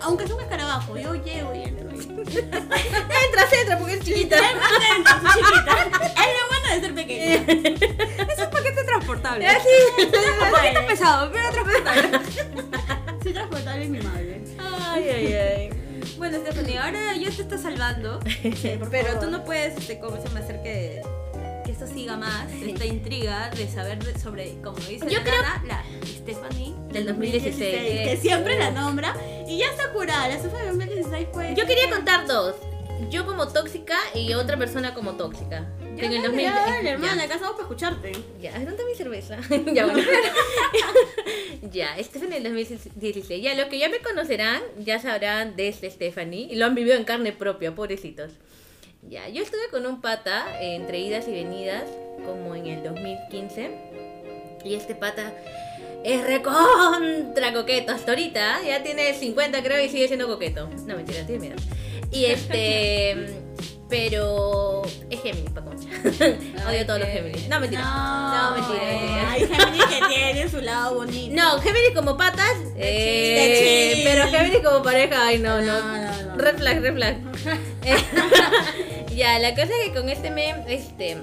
aunque sea un escarabajo, yo llego y entro. Entras, entra, porque es chiquita. Es soy chiquita. Es lo bueno de ser pequeña. Es un paquete transportable. Así. Un poquito pesado, pero transportable. Soy transportable. Ay, ay, ay. Bueno, Stephanie, ahora yo te estoy salvando. por pero tú no puedes, este, ¿cómo se me hacer que, que esto siga más? Esta intriga de saber de- sobre, como dice Yo la creo- Nana, la Stephanie. Del 2016. Que siempre la nombra. Y ya está curada. La Sofía de 2016 fue. Yo quería contar dos. Yo como tóxica y otra persona como tóxica. Ya, en el dale, 2000. ya, dale, hermana, acá estamos para escucharte. Ya, ¿dónde mi cerveza? ya, bueno. ya, Stephanie del 2016. Ya, los que ya me conocerán, ya sabrán de este Stephanie. Y lo han vivido en carne propia, pobrecitos. Ya, yo estuve con un pata eh, entre idas y venidas, como en el 2015. Y este pata es recontra coqueto hasta ahorita. Ya tiene 50 creo y sigue siendo coqueto. No, mentira, tiene miedo. Y este... Pero es Géminis, pa' concha. Odio a todos los Géminis. No, mentira. No, mentira, mentira. Hay Géminis que tienen su lado bonito. No, Géminis como patas, eh, chill. pero Géminis como pareja, ay no, no. No, no, no. Red flag, red flag. Eh, ya, la cosa es que con este meme, este,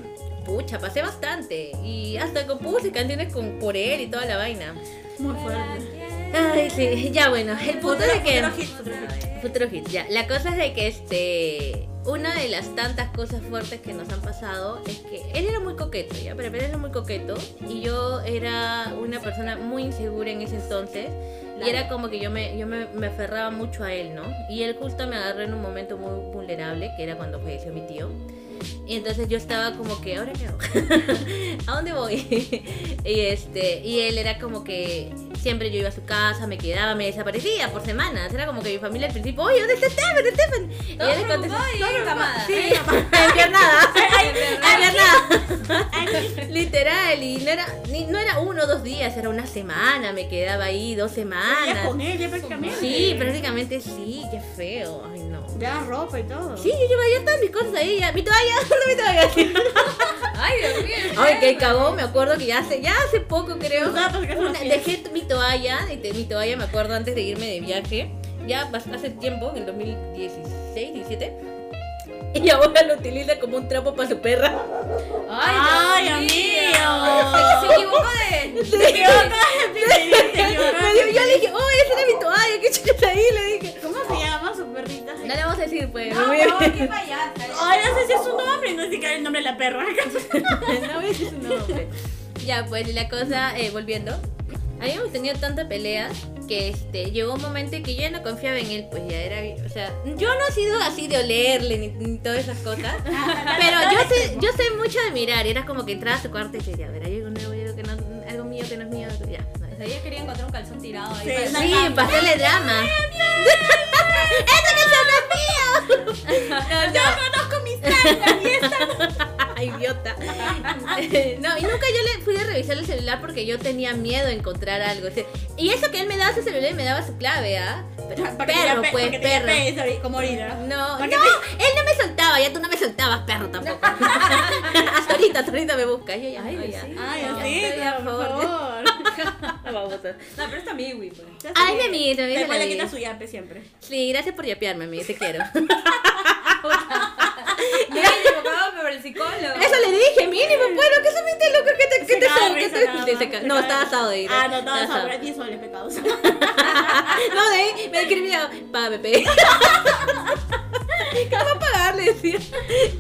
pucha, pasé bastante. Y hasta compuse canciones con, por él y toda la vaina. Muy fuerte. Ay, sí, ya bueno, el punto Futuro, de que... futuro hit, futuro hit. Futuro hit, ya. La cosa es de que este. Una de las tantas cosas fuertes que nos han pasado es que él era muy coqueto, ¿ya? Pero él era muy coqueto y yo era una persona muy insegura en ese entonces. Y era como que yo me, yo me, me aferraba mucho a él, ¿no? Y él justo me agarró en un momento muy vulnerable, que era cuando falleció mi tío. Y entonces yo estaba como que, ¿ahora qué hago? ¿A dónde voy? y este, y él era como que siempre yo iba a su casa, me quedaba, me desaparecía por semanas. Era como que mi familia al principio, oye, ¿dónde está Stephen? Stephen? Y yo. Sí. Enviernada. Literal, y no era, ni, no era uno o dos días, era una semana, me quedaba ahí dos semanas. con él, ya prácticamente. Sí, prácticamente sí, qué feo. Ay, no. Ya ropa y todo. Sí, yo llevaba ya todas mis cosas ahí, ya. Mi toalla, ¿dónde mi toalla? Ay, Dios mío. Ay, que cagó, me acuerdo que ya hace, ya hace poco creo. Una- dejé mi toalla, mi toalla me acuerdo antes de irme de viaje, ya hace tiempo, en el 2016, 17. Y ahora lo utiliza como un trapo para su perra. Ay, Dios amigo. Se, se equivocó de. Se equivocó, dio- yo le dije, oh, esa era mi toalla, qué chucha ahí, le dije. ¿Cómo se llama? No le vamos a decir, pues. No, a- no, qué payasa. Ay, no sé si es su nombre, no sé si cae el nombre de la perra. no voy a decir su nombre. Ya, pues la cosa, eh, volviendo. Habíamos tenido tanta pelea que este, llegó un momento en que yo ya no confiaba en él, pues ya era, o sea, yo no he sido así de olerle ni, ni todas esas cosas, pero yo sé, yo sé mucho de mirar, y era como que entraba a su cuarto y decía, ya, verá, hay algo nuevo, que no, algo mío que no es mío, ya. no, O sea, ella quería encontrar un calzón tirado ahí. Sí, para- Sí, para hacerle drama. ¡Esa canción no Yo no. conozco mis tangas y esta. Idiota. No, y nunca yo le fui a revisar el celular porque yo tenía miedo de encontrar algo. Y eso que él me daba su celular y me daba su clave, ¿ah? Pero que perro, te- pues, perro. como ahorita. No, no, él no me soltaba, ya tú no me soltabas, perro tampoco. hasta ahorita, hasta ahorita me buscas. Yo ya, Ay, ay, sí. Ay, por favor. Vamos a- No, pero está mi pues. Ay, mi amiguito, mi Después le amiguito. quita su yape siempre. Sí, gracias por yapearme, amigo, te quiero. Por el psicólogo. Eso le dije, mínimo, bueno, que se mete loco, que te, que te de que te- se No, estaba asado de ir. Ah, no, estaba sobre 10 soles pecados. No, de ahí me escribía, págame, pe. ¿Qué va a pagar? Le decía.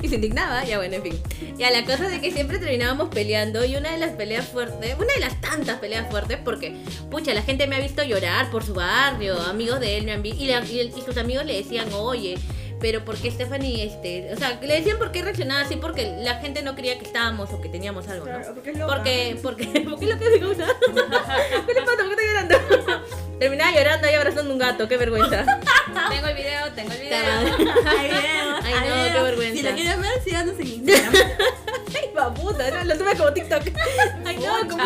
Y se indignaba, ya bueno, en fin. Ya la cosa de que siempre terminábamos peleando y una de las peleas fuertes, una de las tantas peleas fuertes, porque, pucha, la gente me ha visto llorar por su barrio, amigos de él me han visto, y, y y sus amigos le decían, oye, pero ¿por qué Stephanie, este, o sea, le decían por qué reaccionaba así, porque la gente no creía que estábamos o que teníamos algo, ¿no? porque es loca. Porque, porque, ¿por qué lo que digo? ¿Qué le pasa? ¿Por qué está llorando? Terminaba llorando y abrazando un gato, qué vergüenza. Tengo el video, tengo el video. Ay, hay no, qué vergüenza. Si lo quieres ver, síganos en Instagram. Ay, babuta, no, lo tuve como TikTok. Ay, no, como.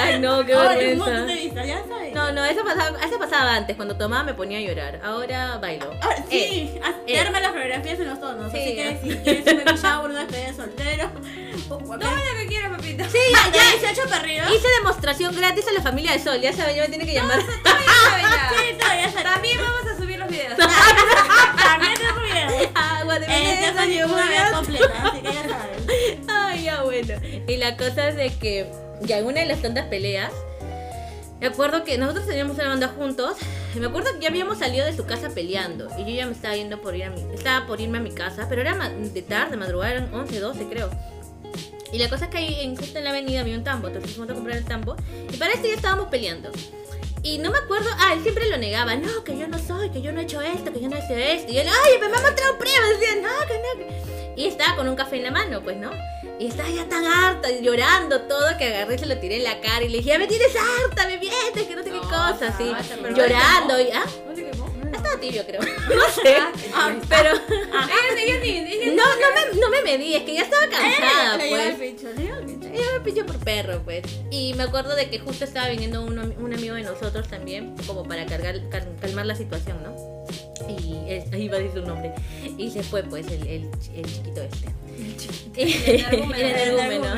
Ay, no, qué Ay, un montón de vergüenza. vistas, ya sabes. No, no, eso pasaba, eso pasaba antes. Cuando tomaba me ponía a llorar. Ahora bailo. Ah, sí, Eh, te eh. arma las fotografías en los tonos. Sí, así que ya. si quieres un baby shower, una despedida de soltero. Toma lo que quieras, papito. Sí, Ah, ya, de 18 para arriba. Hice demostración gratis a la familia de Sol. Ya saben, ya me tiene que llamar. Sí, todavía También vamos a subir los videos. También te subieron. Agua de Eh, una vez completa, así que ya saben. Ay, ya bueno. Y la cosa es de que ya en una de las tantas peleas, me acuerdo que nosotros teníamos una banda juntos. Me acuerdo que ya habíamos salido de su casa peleando. Y yo ya me estaba yendo por ir a mi, estaba por irme a mi casa, pero era de tarde, madrugada, eran 11, 12 creo. Y la cosa es que ahí en, justo en la avenida había un tambo, entonces fuimos a comprar el tambo. Y para esto ya estábamos peleando. Y no me acuerdo, ah, él siempre lo negaba, no, que yo no soy, que yo no he hecho esto, que yo no he hecho esto. Y él, ay, pero me ha mostrado pruebas, decía, no, que no. que-". Y estaba con un café en la mano, pues, ¿no? Y estaba ya tan harta, y llorando todo, que agarré y se lo tiré en la cara y le dije, ya me tienes harta, me mientes, que no sé qué cosa, así. Llorando y, ¿ah? Estaba tibio, creo. No sé. Pero, Ellos, ellos ni- ellos no, no me, no me medí, es que ya estaba cansada, Le lleva el pues. pincho, le el. Ella me pichó por perro, pues. Y me acuerdo de que justo estaba viniendo uno- un amigo de nosotros también, como para cargar, cal- calmar la situación, ¿no? Y él- ahí iba a decir su nombre. Y se fue, pues, el, el, el chiquito este. El energúmeno.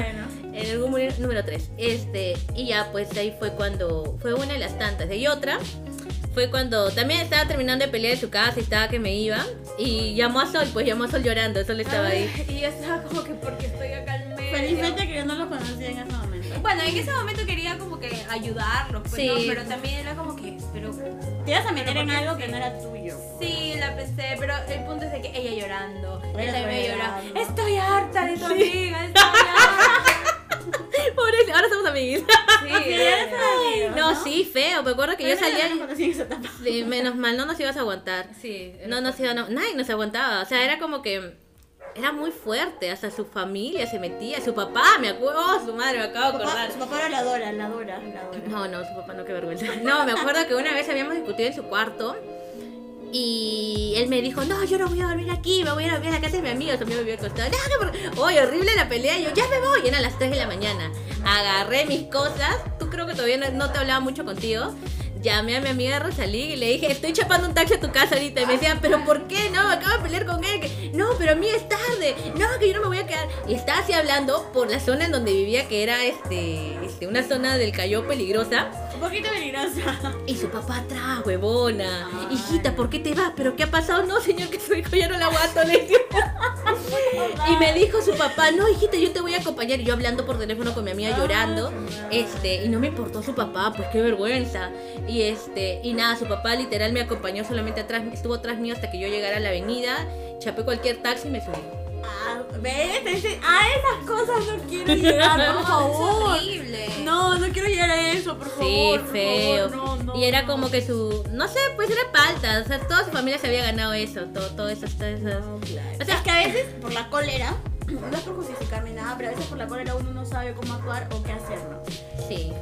En el número 3. Este, y ya, pues ahí fue cuando. Fue una de las tantas. Y otra fue cuando también estaba terminando de pelear en su casa y estaba que me iba. Y llamó a Sol, pues llamó a Sol llorando. Sol estaba ahí. Y yo estaba como que porque estoy acá al medio. Felizmente que yo no lo conocía en ese momento. Bueno, en ese momento quería como que ayudarlos, pues, Sí. ¿no? pero también era como que, pero Te ibas a meter en algo que no era tuyo. sí, la pensé, pero el punto es de que ella llorando, Ella él también llorando. Estoy harta de tu amiga, estoy ahora somos amigos. Sí, No, sí, feo. Me acuerdo que yo salía. No. Sí, menos mal, no nos ibas a aguantar. Sí, No nos iba, no, nadie nos aguantaba. O sea, era como que. Era muy fuerte, hasta su familia se metía, su papá, me acuerdo, oh, su madre, me acabo de acordar. su papá era la Dora, la Dora, la Dora. No, no, su papá no, qué vergüenza. No, me acuerdo que una vez habíamos discutido en su cuarto y él me dijo, no, yo no voy a dormir aquí, me voy a ir a dormir a la casa de mi amigo, su amigo vivía al costado. No, que por-". Oye, horrible la pelea, y yo ya me voy, y eran las 3 de la mañana. Agarré mis cosas, tú creo que todavía no te hablaba mucho contigo. Llamé a mi amiga Rosalí y le dije, estoy chapando un taxi a tu casa ahorita. Y me decía, pero ¿por qué? No, me acabo de pelear con él. Que, no, pero a mí es tarde. No, que yo no me voy a quedar. Y estaba así hablando por la zona en donde vivía, que era este, este una zona del Cayó peligrosa. Un poquito peligrosa. Y su papá atrás, huevona. Ay. Hijita, ¿por qué te vas? ¿Pero qué ha pasado? No, señor, que su hijo ya no la aguanto. Le dije. y me dijo su papá, no, hijita, yo te voy a acompañar. Y yo hablando por teléfono con mi amiga Ah, llorando. Este, y no me importó su papá, pues qué vergüenza. Y este, y nada, su papá literal me acompañó solamente atrás, estuvo atrás mío hasta que yo llegara a la avenida, chapé cualquier taxi y me subí. Ah, ¿Ves? A esas cosas no quiero llegar, por favor. Es. No, no quiero llegar a eso, por favor. Sí, por feo. favor, no, no, y era como que su, no sé, pues era palta, o sea, toda su familia se había ganado eso, todo, todo eso. No, claro. O sea- es que a veces por la cólera, no es por justificar ni nada, pero a veces por la cólera uno no sabe cómo actuar o qué hacer, ¿no? Sí.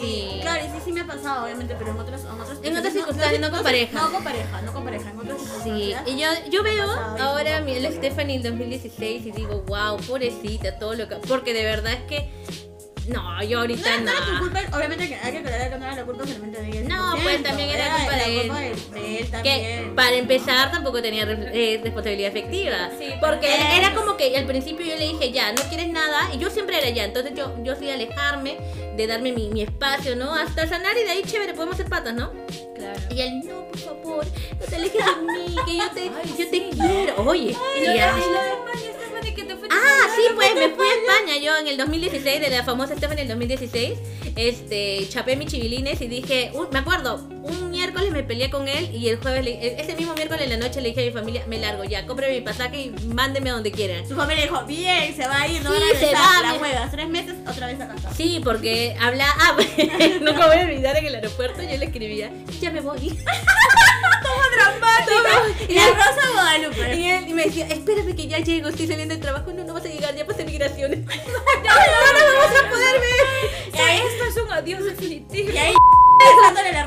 Sí. Claro, y sí, sí me ha pasado, obviamente, pero en otras, en otras, En otras circunstancias, no con pareja. No con pareja, no con pareja, en otras Sí, circunstancias. y yo, yo veo ahora a Stephanie en 2016 y digo, wow, pobrecita, todo lo que... Porque de verdad es que... No, yo ahorita No, no. no era tu culpa, obviamente que hay que aclarar que no era la culpa solamente de ella. No, 100%, pues, también era culpa de culpa él. de, él Que para empezar tampoco tenía eh, responsabilidad efectiva. Sí, porque pero- era como que al principio yo le dije, ya, no quieres nada. Y yo siempre era ya. Entonces yo, yo sí alejarme, de darme mi, mi espacio, ¿no? Hasta sanar y de ahí chévere, podemos ser patas, ¿no? Claro. Y él, no, por favor, no te alejes de mí, que yo te, Ay, yo te sí. quiero. Oye, Y y de ya- y Ah, sí, pues me fui a España yo en el 2016, de la famosa Stephanie en el 2016. Este, chapé mis chivilines y dije, un- me acuerdo, un miércoles me peleé con él y el jueves, le- ese mismo miércoles en la noche le dije a mi familia, me largo ya, cómprame mi pasaje y mándeme a donde quieran. Su familia dijo, bien, se va a ir, no Sí, van a se va, La juegas, tres meses, otra vez a casa. Sí, porque habla, ah, nunca voy a olvidar en el aeropuerto yo le escribía, ya me voy. Y la Rosa Guadalupe. Y él y me decía, espérame que ya llego, estoy saliendo del trabajo, no, no vas a llegar, ya pasé migraciones. Ya, no, no vamos a poder Y ahí, Esto es un adiós definitivo. y ahí besándole la Rosa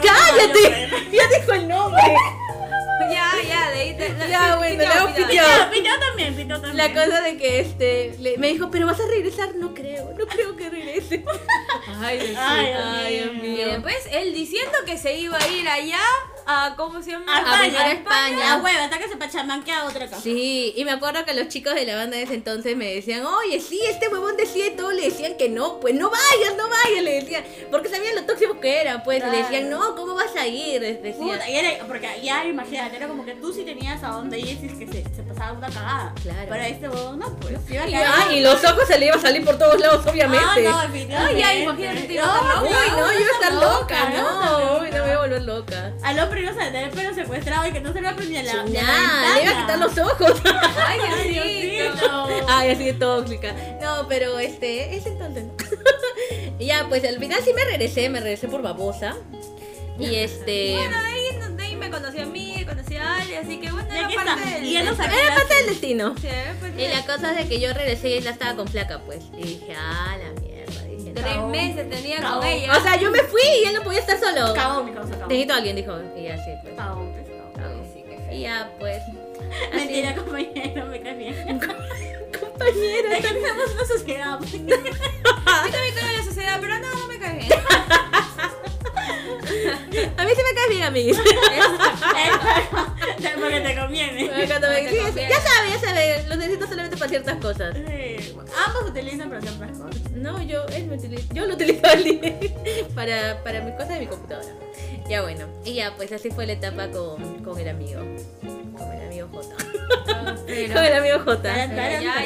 ¡Cállate! Ya dijo el nombre. Ya, ya, de ahí te. Ya, bueno, le hago piteado. piteado. También, también. La cosa de que este le- me dijo, pero vas a regresar, no creo, no creo que regrese. Ay, Dios Ay, mío. Ay, Dios Y mío. después él diciendo que se iba a ir allá a. ¿Cómo se llama? A A a España. España. La hueva, hasta que se pachamanquea a otra casa. Sí, y me acuerdo que los chicos de la banda de ese entonces me decían, oye, sí, este huevón decía y le decían que no, pues no vayas, no vayas, le decían, porque sabían lo tóxicos que eran, pues, le decían, no, ¿cómo vas a ir? Les decían. Puta, y era, porque ya imagínate, era como que tú sí tenías a dónde ir si es que se, se pasaba una cagada. Claro. Pero este huevón no, pues. Y, ah, y los ojos se le iban a salir por todos lados, obviamente. Ah, no. Ay, ya, imagínate, No, loca. Uy, no, yo iba a estar loca, no, uy, no me voy a volver loca. Al hombre iba a tener el pelo secuestrado y que no se le va a ni la Nada, le iba a quitar los ojos. Ay, Ay, Diosito. Diosito. Ay, así de tóxica. No, pero este, ese entonces. no. ya, pues al final sí me regresé, me regresé por babosa. Y este. Bueno, de ahí, de ahí me conoció a mí, conocí a Ali, así que Y era parte estamos. del. Del- Era parte del destino. Sí, era parte Y del- la cosa es de que yo regresé y ella estaba con flaca, pues. Y dije, ah, la mierda. Dije, no. Tres meses tenía con ella. O sea, yo me fui y él no podía estar solo. Cagón, mi causa, cagón. Necesito a alguien, dijo. Y así, pues. Cagón, pues, cagón. Ay, sí, qué feo. Y ya, pues. así. Mentira, compañero, me caes bien. Compañera. Es que tenemos una sociedad. pues. Yo también creo en la sociedad, pero no, no me cae bien. A mí sí me caes bien, amiguis. Porque te conviene. Cuando me- Te conviene. ya sabe, ya sabe. Lo necesito solamente para ciertas cosas. Sí. Ambos utilizan para ciertas cosas. No, yo, él me utiliza, yo lo utilizo para, para mis cosas de mi computadora. Ya bueno, y ya pues así fue la etapa con, con el amigo. Con el amigo J. Pero- Con el amigo J. No, ya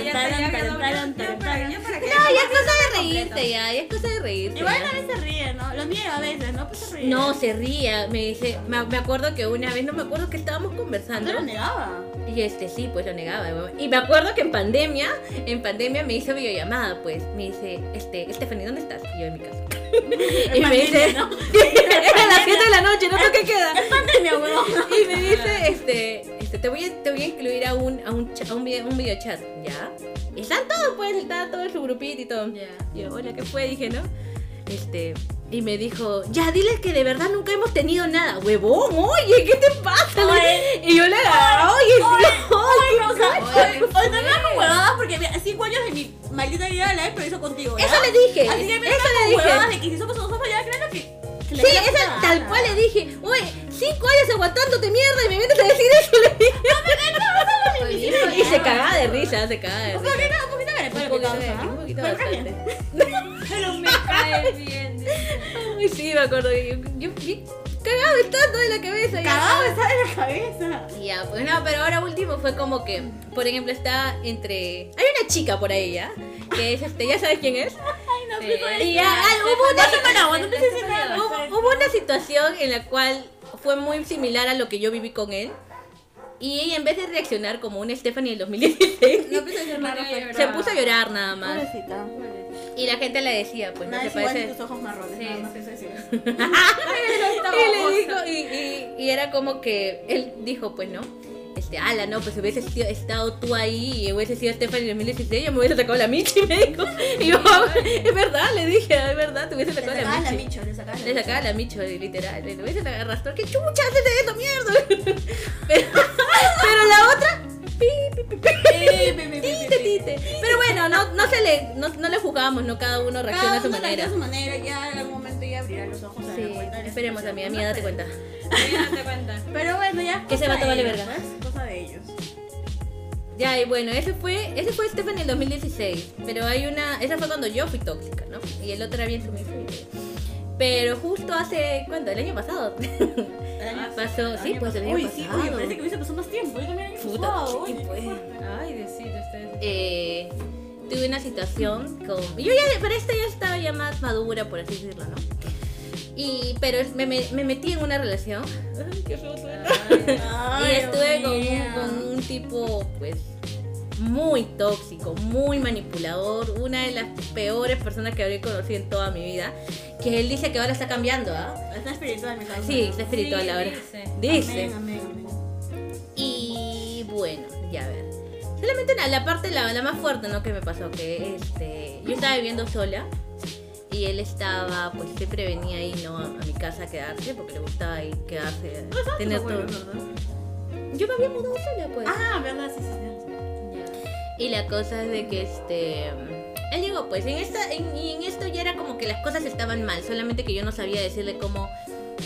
es cosa de reírse, ya, ya es cosa de reírse. Igual a veces se ríe, ¿no? Lo niega a veces, ¿no? Pues se ríe. No, se ría, me dice, me, me acuerdo que una vez, no me acuerdo que estábamos conversando. No lo negaba. Y este sí, pues lo negaba. Y me acuerdo que en pandemia, en pandemia me hizo videollamada, pues. Me dice, este, Stephanie, ¿dónde estás? Y yo en mi casa. y me dice, ¿no? era las 7 de la noche, no sé qué queda. Pandemia, huevón. Y me dice, este, este te voy a, te voy a incluir a un, a un, a un, video, un videochat, ¿ya? Y están todos, pues, está todo en su grupito y todo. Ya. Y yo, hola, ¿qué fue? Dije, ¿no? Este, y me dijo, ya, diles que de verdad nunca hemos tenido nada. Huevón, oye, ¿qué te pasa? Oye. Y yo le agarré, oye, sí, oye, O sea, hoy hoy no me huevadas porque mira, cinco años de mi maldita vida la he pero hizo contigo. ¿ya? Eso le dije, Así que mira, eso no le me dije. de que si somos nosotros ya, claro que. Que Sí, esa, tal cual le dije, oye, cinco años aguantándote mierda y me vienes a decir eso, le dije. Oye, Y se cagaba de risa, se cagaba de risa. un poquito de Un poquito, que un ¿no? poquito bastante. Pero me cae bien. Ay, sí, me acuerdo. Yo, yo, yo cagado estando de la cabeza. Cagado está en la cabeza. Ya, pues no, pero ahora último fue como que, por ejemplo, está entre. Hay una chica por ahí, ¿ya? Que es este, ¿ya sabes quién es? Ay, no, Y de- ya, ah, hubo una, hubo una situación en la cual fue muy similar a lo que yo viví con él. Y ella, en vez de reaccionar como una Stephanie del 2016, No empieces a. Se puso a llorar nada más. Pobrecita. Y la gente le decía, pues, no se es igual que parece. tus ojos marrones. Sí, nada más sí, eso sí. decir. Y le dijo, y, y, y era como que él dijo, pues no, este, ala, no, pues hubiese sido- estado tú ahí y hubiese sido Stephanie en 2016, yo me hubiese sacado la Michi, me dijo. Y yo, es verdad, le dije, es verdad, te hubiese sacado la la Michi. micho, le sacabas Le sacaba la Micho, literal. Le hubiese arrastrado. ¿Qué chucha haces de eso, mierda? Pero, pero la otra. tite, tite. Pero bueno, no, no se le, no, no le jugamos, no cada uno reacciona Cada a su uno manera. a su manera, ya en algún momento ya abrirá los ojos a Sí, la esperemos, amiga, amiga, date cuenta. Date cuenta. Pero bueno, ya. Que vato de vale ellos, verga. pues, ellos. Ya, y bueno, ese fue, ese fue Stephanie en 2016. Pero hay una, esa fue cuando yo fui tóxica, ¿no? Y el otro era bien sumiso. Pero justo hace, ¿cuándo? El año pasado. Pasó, sí, pues el año Uy, pasado. sí, oye, parece que hubiese pasado más tiempo. Yo también el año Puta, pasado, oye, pues. Ay, decir ustedes. eh, tuve una situación con... Yo ya, para esto ya estaba ya más madura, por así decirlo, ¿no? Y, pero me, me, me metí en una relación. Ay, qué feo y estuve con un, con un tipo, pues, muy tóxico, muy manipulador, una de las peores personas que habré conocido en toda mi vida. Que él dice que ahora está cambiando, ¿ah? Está espiritual, mi. Sí, está espiritual Sí, ahora. dice. Dice. Amén, amén, amén. Y bueno, ya a ver. Solamente la, la parte, la, la más fuerte, ¿no? Que me pasó, que este, yo estaba viviendo sola y él estaba, pues siempre venía ahí, ¿no? A, mi casa a quedarse, porque le gustaba ahí quedarse, tener todo. Yo me había mudado sola, pues. Ah, verdad, sí, sí, sí. Y la cosa es de que este... Él llegó, pues, en, esta, en, y en esto ya era como que las cosas estaban mal, solamente que yo no sabía decirle cómo...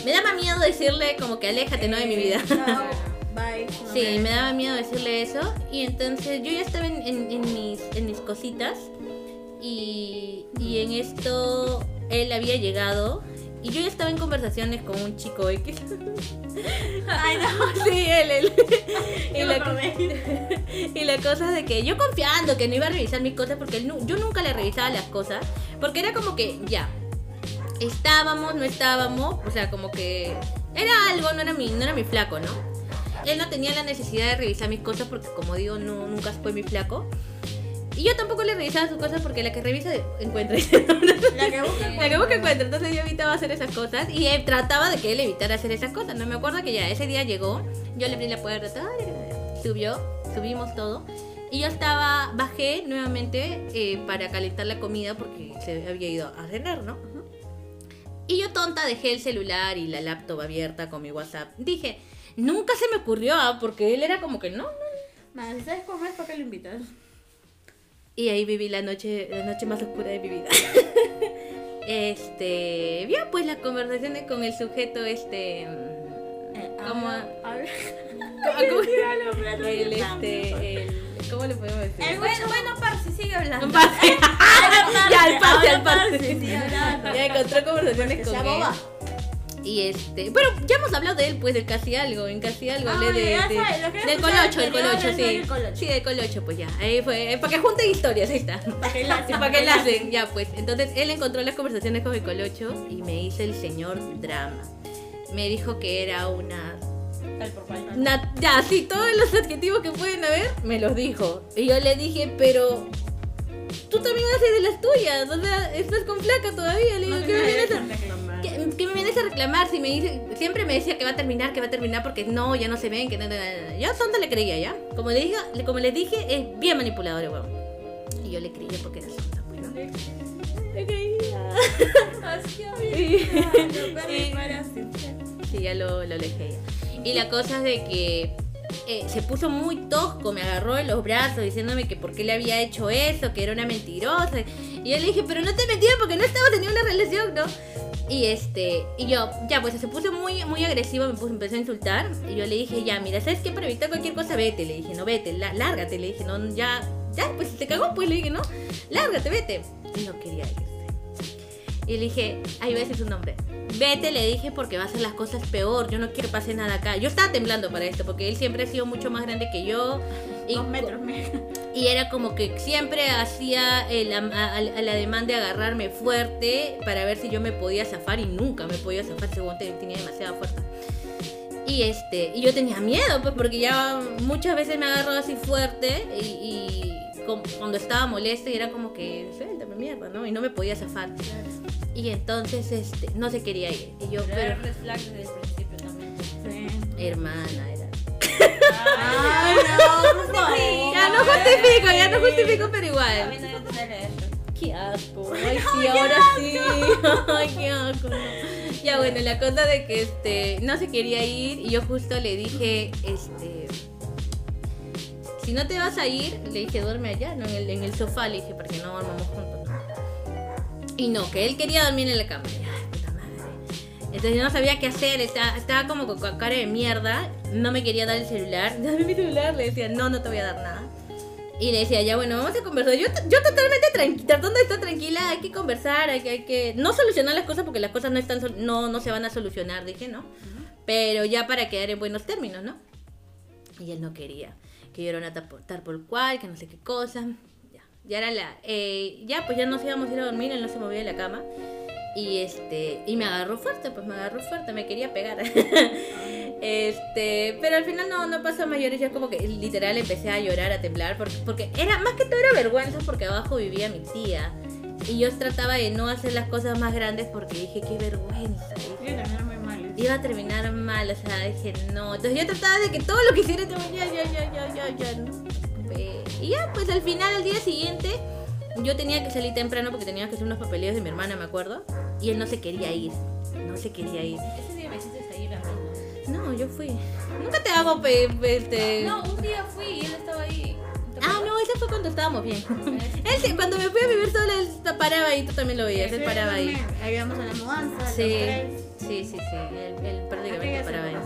Me daba miedo decirle como que aléjate, ¿no? De mi vida. Chao, bye. nos Sí, vemos. me daba miedo decirle eso. Y entonces yo ya estaba en, en- en mis, en mis cositas. Y, y en esto él había llegado. Y yo ya estaba en conversaciones con un chico X. Ay, no. sí, él, él. y, la, acordé. y la cosa es de que yo confiando que no iba a revisar mis cosas, porque él yo nunca le revisaba las cosas. Porque era como que, ya. Estábamos, no estábamos. O sea, como que era algo, no era mi, no era mi flaco, ¿no? Él no tenía la necesidad de revisar mis cosas porque, como digo, no, nunca fue mi flaco. Y yo tampoco le revisaba sus cosas porque la que revisa encuentra. La que busca. la que busca encuentra. Entonces yo evitaba hacer esas cosas y él trataba de que él evitara hacer esas cosas. No me acuerdo que ya ese día llegó, yo le abrí la puerta, tal, subió, subimos todo. Y yo estaba, bajé nuevamente eh, para calentar la comida porque se había ido a cenar, ¿no? Y yo tonta dejé el celular y la laptop abierta con mi WhatsApp. Dije, nunca se me ocurrió, ah, porque él era como que no, no. Si sabes comer, ¿para qué lo invitas? Y ahí viví la noche, la noche más oscura de mi vida. este, bien, pues las conversaciones con el sujeto, este. Tíralo, pero El, este, el, ¿cómo le podemos decir? El Bueno, bueno, Parsi, sigue hablando. Un ya, pase. Sí, sí, hablando. Ya encontró conversaciones con él. Y este, bueno, ya hemos hablado de él, pues, del casi algo, en casi algo, Ah, hablé de, de- que del colocho, el colocho, sí. colocho. Sí, del colocho, pues ya, ahí fue, para que junten historias, ahí está. Para que la Sí, para que la hacen, ya pues. Entonces él encontró las conversaciones con el colocho y me hizo el señor drama. Me dijo que era una Na- ya, sí, todos los adjetivos que pueden haber, me los dijo. Y yo le dije, pero tú también haces de las tuyas, o sea, estás con flaca todavía. Le digo, No ¿qué, me qué- me vienes a reclamar? Si me dice, siempre me decía que va a terminar, que va a terminar porque no, ya no se ven, que no, no, no. Yo tonta le creía, ¿ya? Como le dije, como les dije, es bien manipulador, weón. Y yo le creía porque era tonta, pues, ¿no? Le creía. Sí. Sí, ya lo, lo ya. Y la cosa es de que eh, se puso muy tosco, me agarró de los brazos diciéndome que por qué le había hecho eso, que era una mentirosa. Y yo le dije, pero no te mentí porque no estaba teniendo una relación, ¿no? Y este, y yo, ya, pues se puso muy, muy agresivo, me puso, empezó a insultar. Y yo le dije, ya, mira, ¿sabes qué? Para evitar cualquier cosa, vete. Le dije, no, vete, lá- lárgate. Le dije, no, ya, ya, pues se te cagó, pues le dije, no, lárgate, vete. Y no quería irse. Y le dije, ahí voy a decir su nombre. Vete, le dije, porque va a hacer las cosas peor. Yo no quiero que pase nada acá. Yo estaba temblando para esto, porque él siempre ha sido mucho más grande que yo. Y, Dos metros, me. y era como que siempre hacía el, a, a- a la demanda de agarrarme fuerte para ver si yo me podía zafar y nunca me podía zafar según te- tenía demasiada fuerza. Y este, y yo tenía miedo, pues porque ya muchas veces me agarró así fuerte y, y cuando estaba molesta y era como que, suéltame mierda, ¿no? Y no me podía zafar. Y entonces este, no se quería ir. Y yo, Pero era pero red flag desde el principio también. Sí. hermana, era. Ay, no, por favor. Ya no justifico, ya no justifico, pero A mí igual. Qué asco. Ay, sí, ahora sí. Ay, qué asco. no. Ya bueno, la cosa de que este no se quería ir y yo justo le dije, este si no te vas a ir, le dije, duerme allá, no en el, en el sofá, le dije, para que no dormamos juntos. Y no, que él quería dormir en la cama. Entonces yo no sabía qué hacer, estaba, estaba como con cara de mierda, no me quería dar el celular. Dame mi celular, le decía, no, no te voy a dar nada. Y le decía, ya bueno, vamos a conversar. Yo, yo totalmente tranquila, tratando de estar tranquila, hay que conversar, hay que, hay que no solucionar las cosas porque las cosas no, están, no, no se van a solucionar, dije, ¿no? Pero ya para quedar en buenos términos, ¿no? Y él no quería, que yo era una tal por cual, que no sé qué cosa. Ya, ya era la... eh, ya, pues ya nos íbamos a ir a dormir, él no se movía de la cama. Y este y me agarró fuerte, pues me agarró fuerte, me quería pegar. este, pero al final no, no pasó a mayores, ya como que literal empecé a llorar, a temblar, porque, porque era, más que todo era vergüenza porque abajo vivía mi tía. Y yo trataba de no hacer las cosas más grandes porque dije, qué vergüenza. dije. Muy mal. ¿eh? Iba a terminar mal, o sea, dije, no. Entonces yo trataba de que todo lo que hiciera, ya, ya, ya, ya, ya, ya, ¿no? Ve- Y ya, pues al final, al día siguiente, yo tenía que salir temprano porque tenía que hacer unos papeleos de mi hermana, me acuerdo. Y él no se quería ir, no se quería ir. Ese día me hiciste salir a mí. No, yo fui. Nunca te hago, pe, pe- este... No, un día fui y él estaba ahí. ¿Te Ah, no, ese fue cuando estábamos bien. Él, cuando me fui a vivir sola, él paraba ahí, tú también lo veías, él Sí, paraba ahí. Ayudamos a la mudanza. Sí, sí, sí, sí, él, él prácticamente paraba ahí.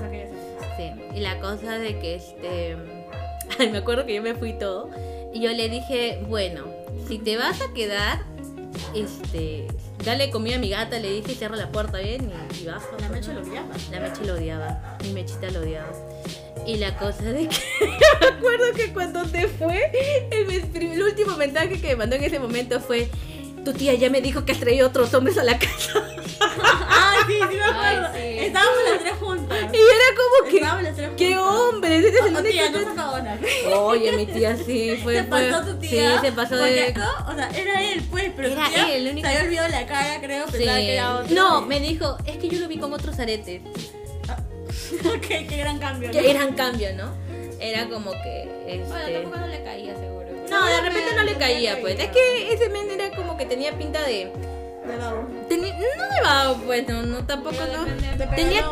Sí, y la cosa de que este. Ay, me acuerdo que yo me fui todo. Y yo le dije, bueno, si te vas a quedar, este. Dale comida a mi gata, le dije, cierra la puerta bien y, y baja. La mecha lo odiaba. La Mechi lo odiaba. Mi mechita lo odiaba. Y la cosa de que. me acuerdo que cuando te fue, el, el último mensaje que me mandó en ese momento fue. Tu tía ya me dijo que has traído otros hombres a la casa. Ay, sí, sí me acuerdo. Ay, sí. Estábamos las tres juntas. Y era como que. Estábamos las tres juntas. ¡Qué hombre! Ese es el único tía, no sacó una. Oye, mi tía sí, fue. Se fue- pasó tu tía. Sí, se pasó de. no, o sea, era él, pues, pero Era tía él, el único- se había olvidado la cara, creo, Sí. pensaba que era otro. No, me dijo, es que yo lo vi con otros aretes. qué, qué gran cambio. ¿no? Que eran cambio, ¿no? Era como que. Bueno, Este... tampoco no le caía seguro. No, de repente no le caía, pues. Es que ese men era como que tenía pinta de. De babo. Tenía, no de vago, pues, no, no tampoco no. de- Tenía-.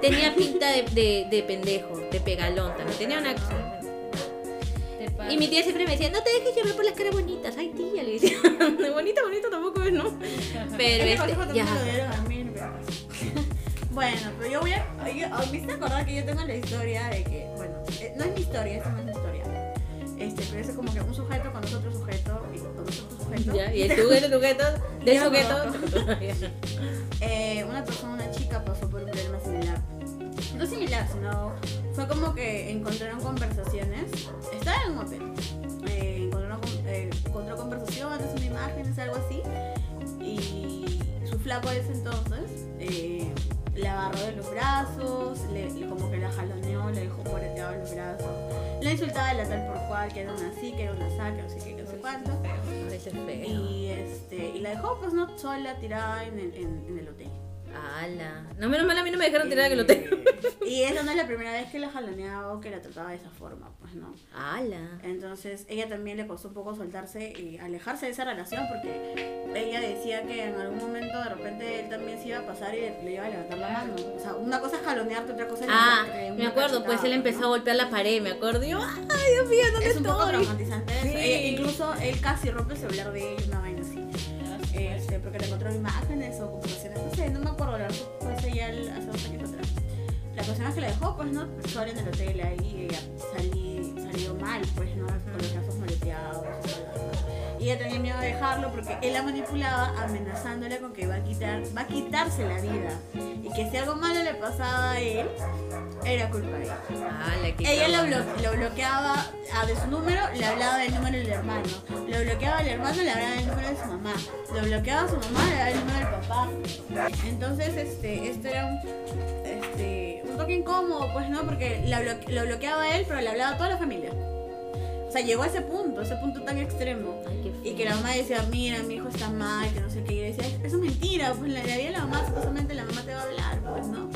Tenía pinta de, de, de pendejo, de pegalón también. Tenía una. Y mi tía siempre me decía, no te dejes llevar por las caras bonitas. Ay, tía, le decía. bonita, bonita tampoco es, ¿no? Pero este. Ya. Bueno, pero yo voy a. oye, oh, ¿Me hiciste acordar que yo tengo la historia de que. Bueno, eh, no es mi historia, es mi historia. Este, pero es como que un sujeto con otro sujeto y con otro sujeto. Ya, y el sujeto, sujeto, Ya, sujeto. eh, una persona, una chica pasó por un problema similar. No similar, sino fue como que encontraron conversaciones. Estaba en un hotel. Eh, eh, encontró conversaciones, una imágenes, algo así. Y su flaco de ese entonces eh, la agarró de los brazos, insultaba de la tal por cual, que era una así, que era una saca, no sé qué, que no sé cuánto. Es feo. Y, este, y la dejó pues no sola tirada en el, en, en el hotel. Ala. No, menos mal a mí no me dejaron tirar en el hotel. Y, y esa no es la primera vez que la jaloneaba o que la trataba de esa forma, pues no. Ala. Entonces ella también le costó un poco soltarse y alejarse de esa relación porque ella decía que en algún momento de repente él también se iba a pasar y le, le iba a levantar la mano. O sea, una cosa es jalonearte, otra cosa es Ah, me acuerdo, pues él empezó a golpear la pared, me acuerdo. Y yo, ay, Dios mío, ¿dónde Es un poco traumatizante. Sí. Ella- incluso él casi rompe el celular de ella, una vaina así. Este, porque le encontró imágenes o conversaciones, no no me acuerdo, la fue hace ya hace dos años atrás. La es que la dejó, pues, ¿no? Sola en el hotel ahí, ella salió mal, pues, ¿no? Con los brazos ella tenía miedo de dejarlo porque él la manipulaba amenazándole con que va a quitar, va a quitarse la vida. Y que si algo malo le pasaba a él, era culpa de ella. Qué Ella lo, blo- lo bloqueaba a de su número, le hablaba del número del hermano. Lo bloqueaba al hermano, le hablaba del número de su mamá. Lo bloqueaba a su mamá, le hablaba del número del papá. Entonces, este, esto era un, este, un toque incómodo, pues, ¿no? Porque la lo bloqueaba él, pero le hablaba a toda la familia. O sea, llegó a ese punto, ese punto tan extremo. Ay. Y que la mamá decía, mira, mi hijo está mal, que no sé qué. Y yo decía, eso es mentira, pues la, la vida de la mamá, supuestamente la mamá te va a hablar, pues, ¿no?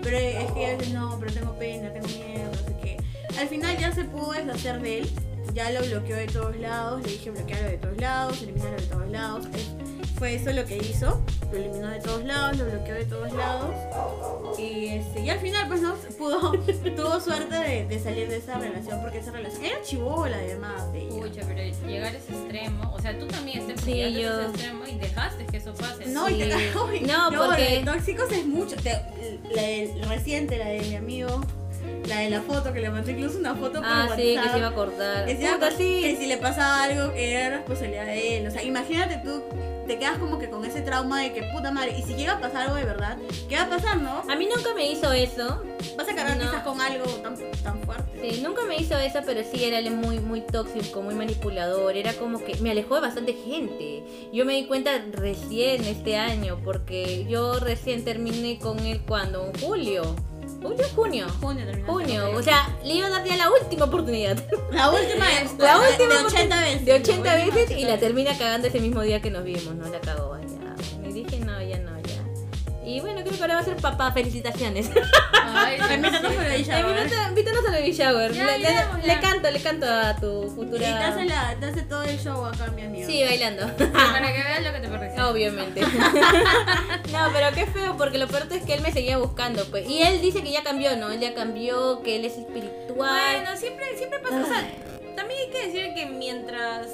Pero es que ella dice, no, pero tengo pena, tengo miedo, no sé qué. al final ya se pudo deshacer de él. Ya lo bloqueó de todos lados. Le dije bloquearlo de todos lados, eliminarlo de todos lados. Fue eso lo que hizo. Lo eliminó de todos lados, lo bloqueó de todos lados. Y, este, y al final, pues no, pudo, tuvo suerte de, de salir de esa relación. Porque esa relación era chivola además de ella. Pucha, pero llegar a ese extremo, o sea, tú también estás Sí, llegaste a yo- ese extremo y dejaste que eso pase. No, y te Sí. No, no, porque- tóxicos es mucho. Te- la reciente, la de mi amigo, la de la foto, que le mandé incluso una foto por Ah, WhatsApp. sí, que se iba a cortar. Que, se iba a Puta, cor- sí. que si le pasaba algo, que era responsabilidad de él. O sea, imagínate tú, te quedas como que con ese trauma de que puta madre, y si llega a pasar algo de verdad, ¿qué va a pasar, no? A mí nunca me hizo eso. Vas a cargar No. quizás con algo tan, tan fuerte. Sí, nunca me hizo eso, pero sí era muy, muy tóxico, muy manipulador. Era como que me alejó de bastante gente. Yo me di cuenta recién este año, porque yo recién terminé con él cuando, en julio. ¿Julio junio? Junio Junio, o sea, le iba a dar ya la última oportunidad. la última es La última de 80 veces. De 80 La última veces y 80 la termina cagando ese mismo día que nos vimos, ¿no? La cagó Y bueno, creo que ahora va a ser papá, felicitaciones. Ay, invitan a baby shower. Invítanos a baby shower. Ya, le, le- iremos, ya. le canto, le canto a tu Y futura. te hace, la, te hace todo el show acá, mi amigo. Sí, bailando. Para que veas lo que te perdiste. Obviamente. no, pero qué feo, porque lo peor es que él me seguía buscando, pues. Y él dice que ya cambió, ¿no? Él ya cambió, que él es espiritual. Bueno, siempre, siempre pasa. O sea, también hay que decir que mientras.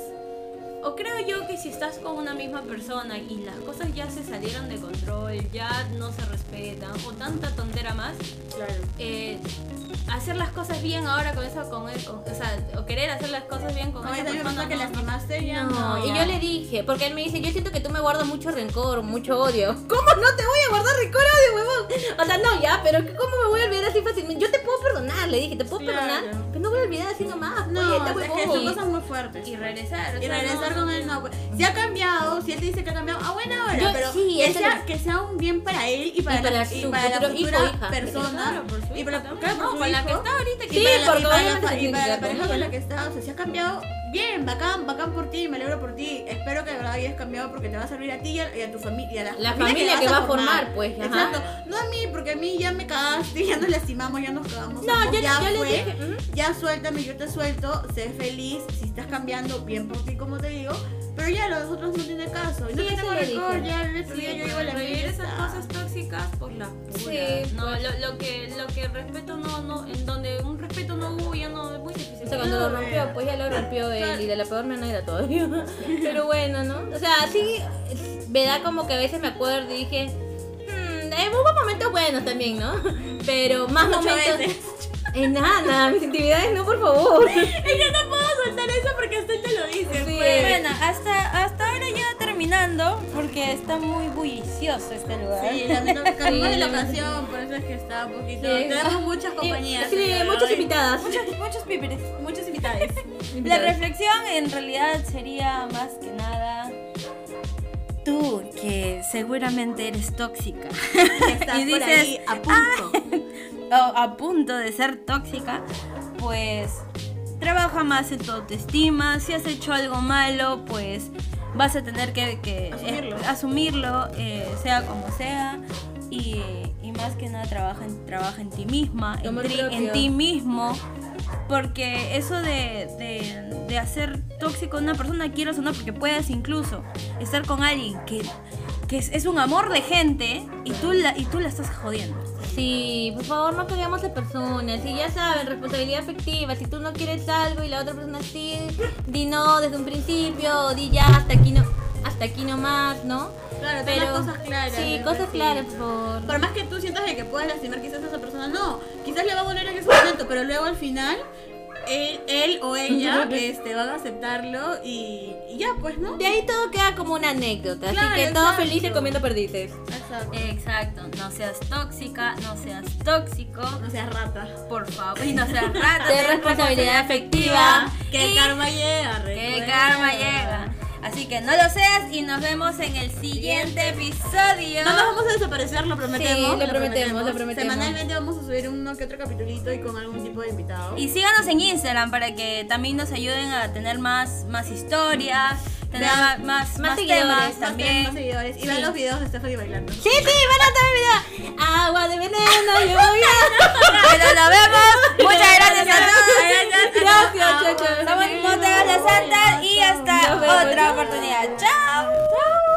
O creo yo que si estás con una misma persona y las cosas ya se salieron de control, ya no se respetan, o tanta tontera más, Claro. eh, hacer las cosas bien ahora con esa, con, con- o sea, o querer hacer las cosas bien con Con esa persona. que no, no. lastimaste, ya No, no. y yo le dije, porque él me dice, yo siento que tú me guardas mucho rencor, mucho odio. ¿Cómo no te voy a guardar rencor, odio, huevón? O sea, no, ya, pero que ¿cómo me voy a olvidar así fácilmente? Yo te le dije, te puedo Claro. perdonar, pero no voy a olvidar así nomás. No, oye, está es que son cosas muy fuertes. Y regresar. o Y sea, regresar no- con él, no. pues, Si ha cambiado, si él te dice que ha cambiado, a buena hora, Yo- pero sí, que, sea, que sea un bien para él y para, Y para la, su y para la futuro hijo, futura hija. persona. Claro, por su y para, claro, por No, con la que está ahorita que Y Sí, para la- y para la, y para la pareja con la que está, o sea, si has cambiado, bien, bacán, bacán por ti, me alegro por ti. Espero que de verdad hayas cambiado porque te va a servir a ti y a, y a tu familia, a la, La familia que va a formar, pues, ajá. Exacto. No a mí, porque a mí ya me cagaste, ya nos lastimamos, ya nos cagamos. No, ambos, ya yo le fue dije, "Mm, ya suéltame, yo te suelto, sé feliz, si estás cambiando, bien por ti, como te digo, pero ya los otros no tienen caso. No Sí, tengo rencor, ya el otro día yo digo la revivir mía esas cosas tóxicas por la pura. Sí, no, pues. lo, lo que lo que respeto no no en donde un respeto no hubo ya no es muy difícil. O sea, cuando lo No, rompió, eh. pues ya lo rompió él y de la peor manera todavía. Pero bueno, ¿no? O sea, sí, me da como que a veces me acuerdo y dije, hmm, hubo momentos buenos también, ¿no? Pero más Ocho momentos. veces. Eh, nada, mis intimidades no, por favor. Es que no puedo soltar eso porque usted te lo dice. Sí. pues. Bueno, hasta, hasta ahora ya terminando, porque está muy bullicioso este lugar. Sí, Sí, de lamentablemente. locación, por eso es que está un poquito. Sí. Tenemos muchas compañías. Sí, muchas invitadas. Muchos, muchos píperes. Muchas invitadas. La reflexión en realidad sería más que nada tú que seguramente eres tóxica Estás Y por dices, ahí a punto. A punto de ser tóxica, pues trabaja más en tu autoestima. Si has hecho algo malo, pues vas a tener que, que, Asumirlo. eh, asumirlo, eh, sea como sea. Y, y más que nada trabaja en, trabaja en ti misma, en, tri- ti mismo. Porque eso de, de, de hacer tóxico a una persona, quiero o no, porque puedes incluso estar con alguien que, que es, es un amor de gente y tú, la, y tú la estás jodiendo. Sí, por favor, no peleamos a personas. Si ya saben, responsabilidad afectiva. Si tú no quieres algo y la otra persona sí, di no desde un principio, di ya hasta aquí no, hasta aquí nomás, ¿no? Claro, las cosas claras. Sí, cosas claras, por favor. Por más que tú sientas de que puedas lastimar quizás a esa persona, no. Quizás le va a doler en ese momento, pero luego al final él, él o ella este, van a aceptarlo y, y ya, pues, ¿no? De ahí todo queda como una anécdota. Claro, así que todo exacto. feliz y comiendo perdices. Exacto. Exacto, no seas tóxica, no seas tóxico, No seas rata. por favor, y no seas rata. De ten responsabilidad afectiva. Que Y karma llega, que karma llega. Así que no lo seas y nos vemos en el siguiente episodio. No nos vamos a desaparecer, lo prometemos. Sí, lo prometemos, lo prometemos. Semanalmente vamos a subir uno que otro capitulito y con algún tipo de invitado. Y síganos en Instagram para que también nos ayuden a tener más, más historias ma- más, más, seguidores, temas también. más seguidores. Y vean los videos de Stephanie bailando. Sí, sí, van a tener video. Agua de veneno, lluvia. Pero nos vemos. Muchas gracias a todos. Gracias, chao, chao. Somos hagas la santa y hasta otra oportunidad. Chao.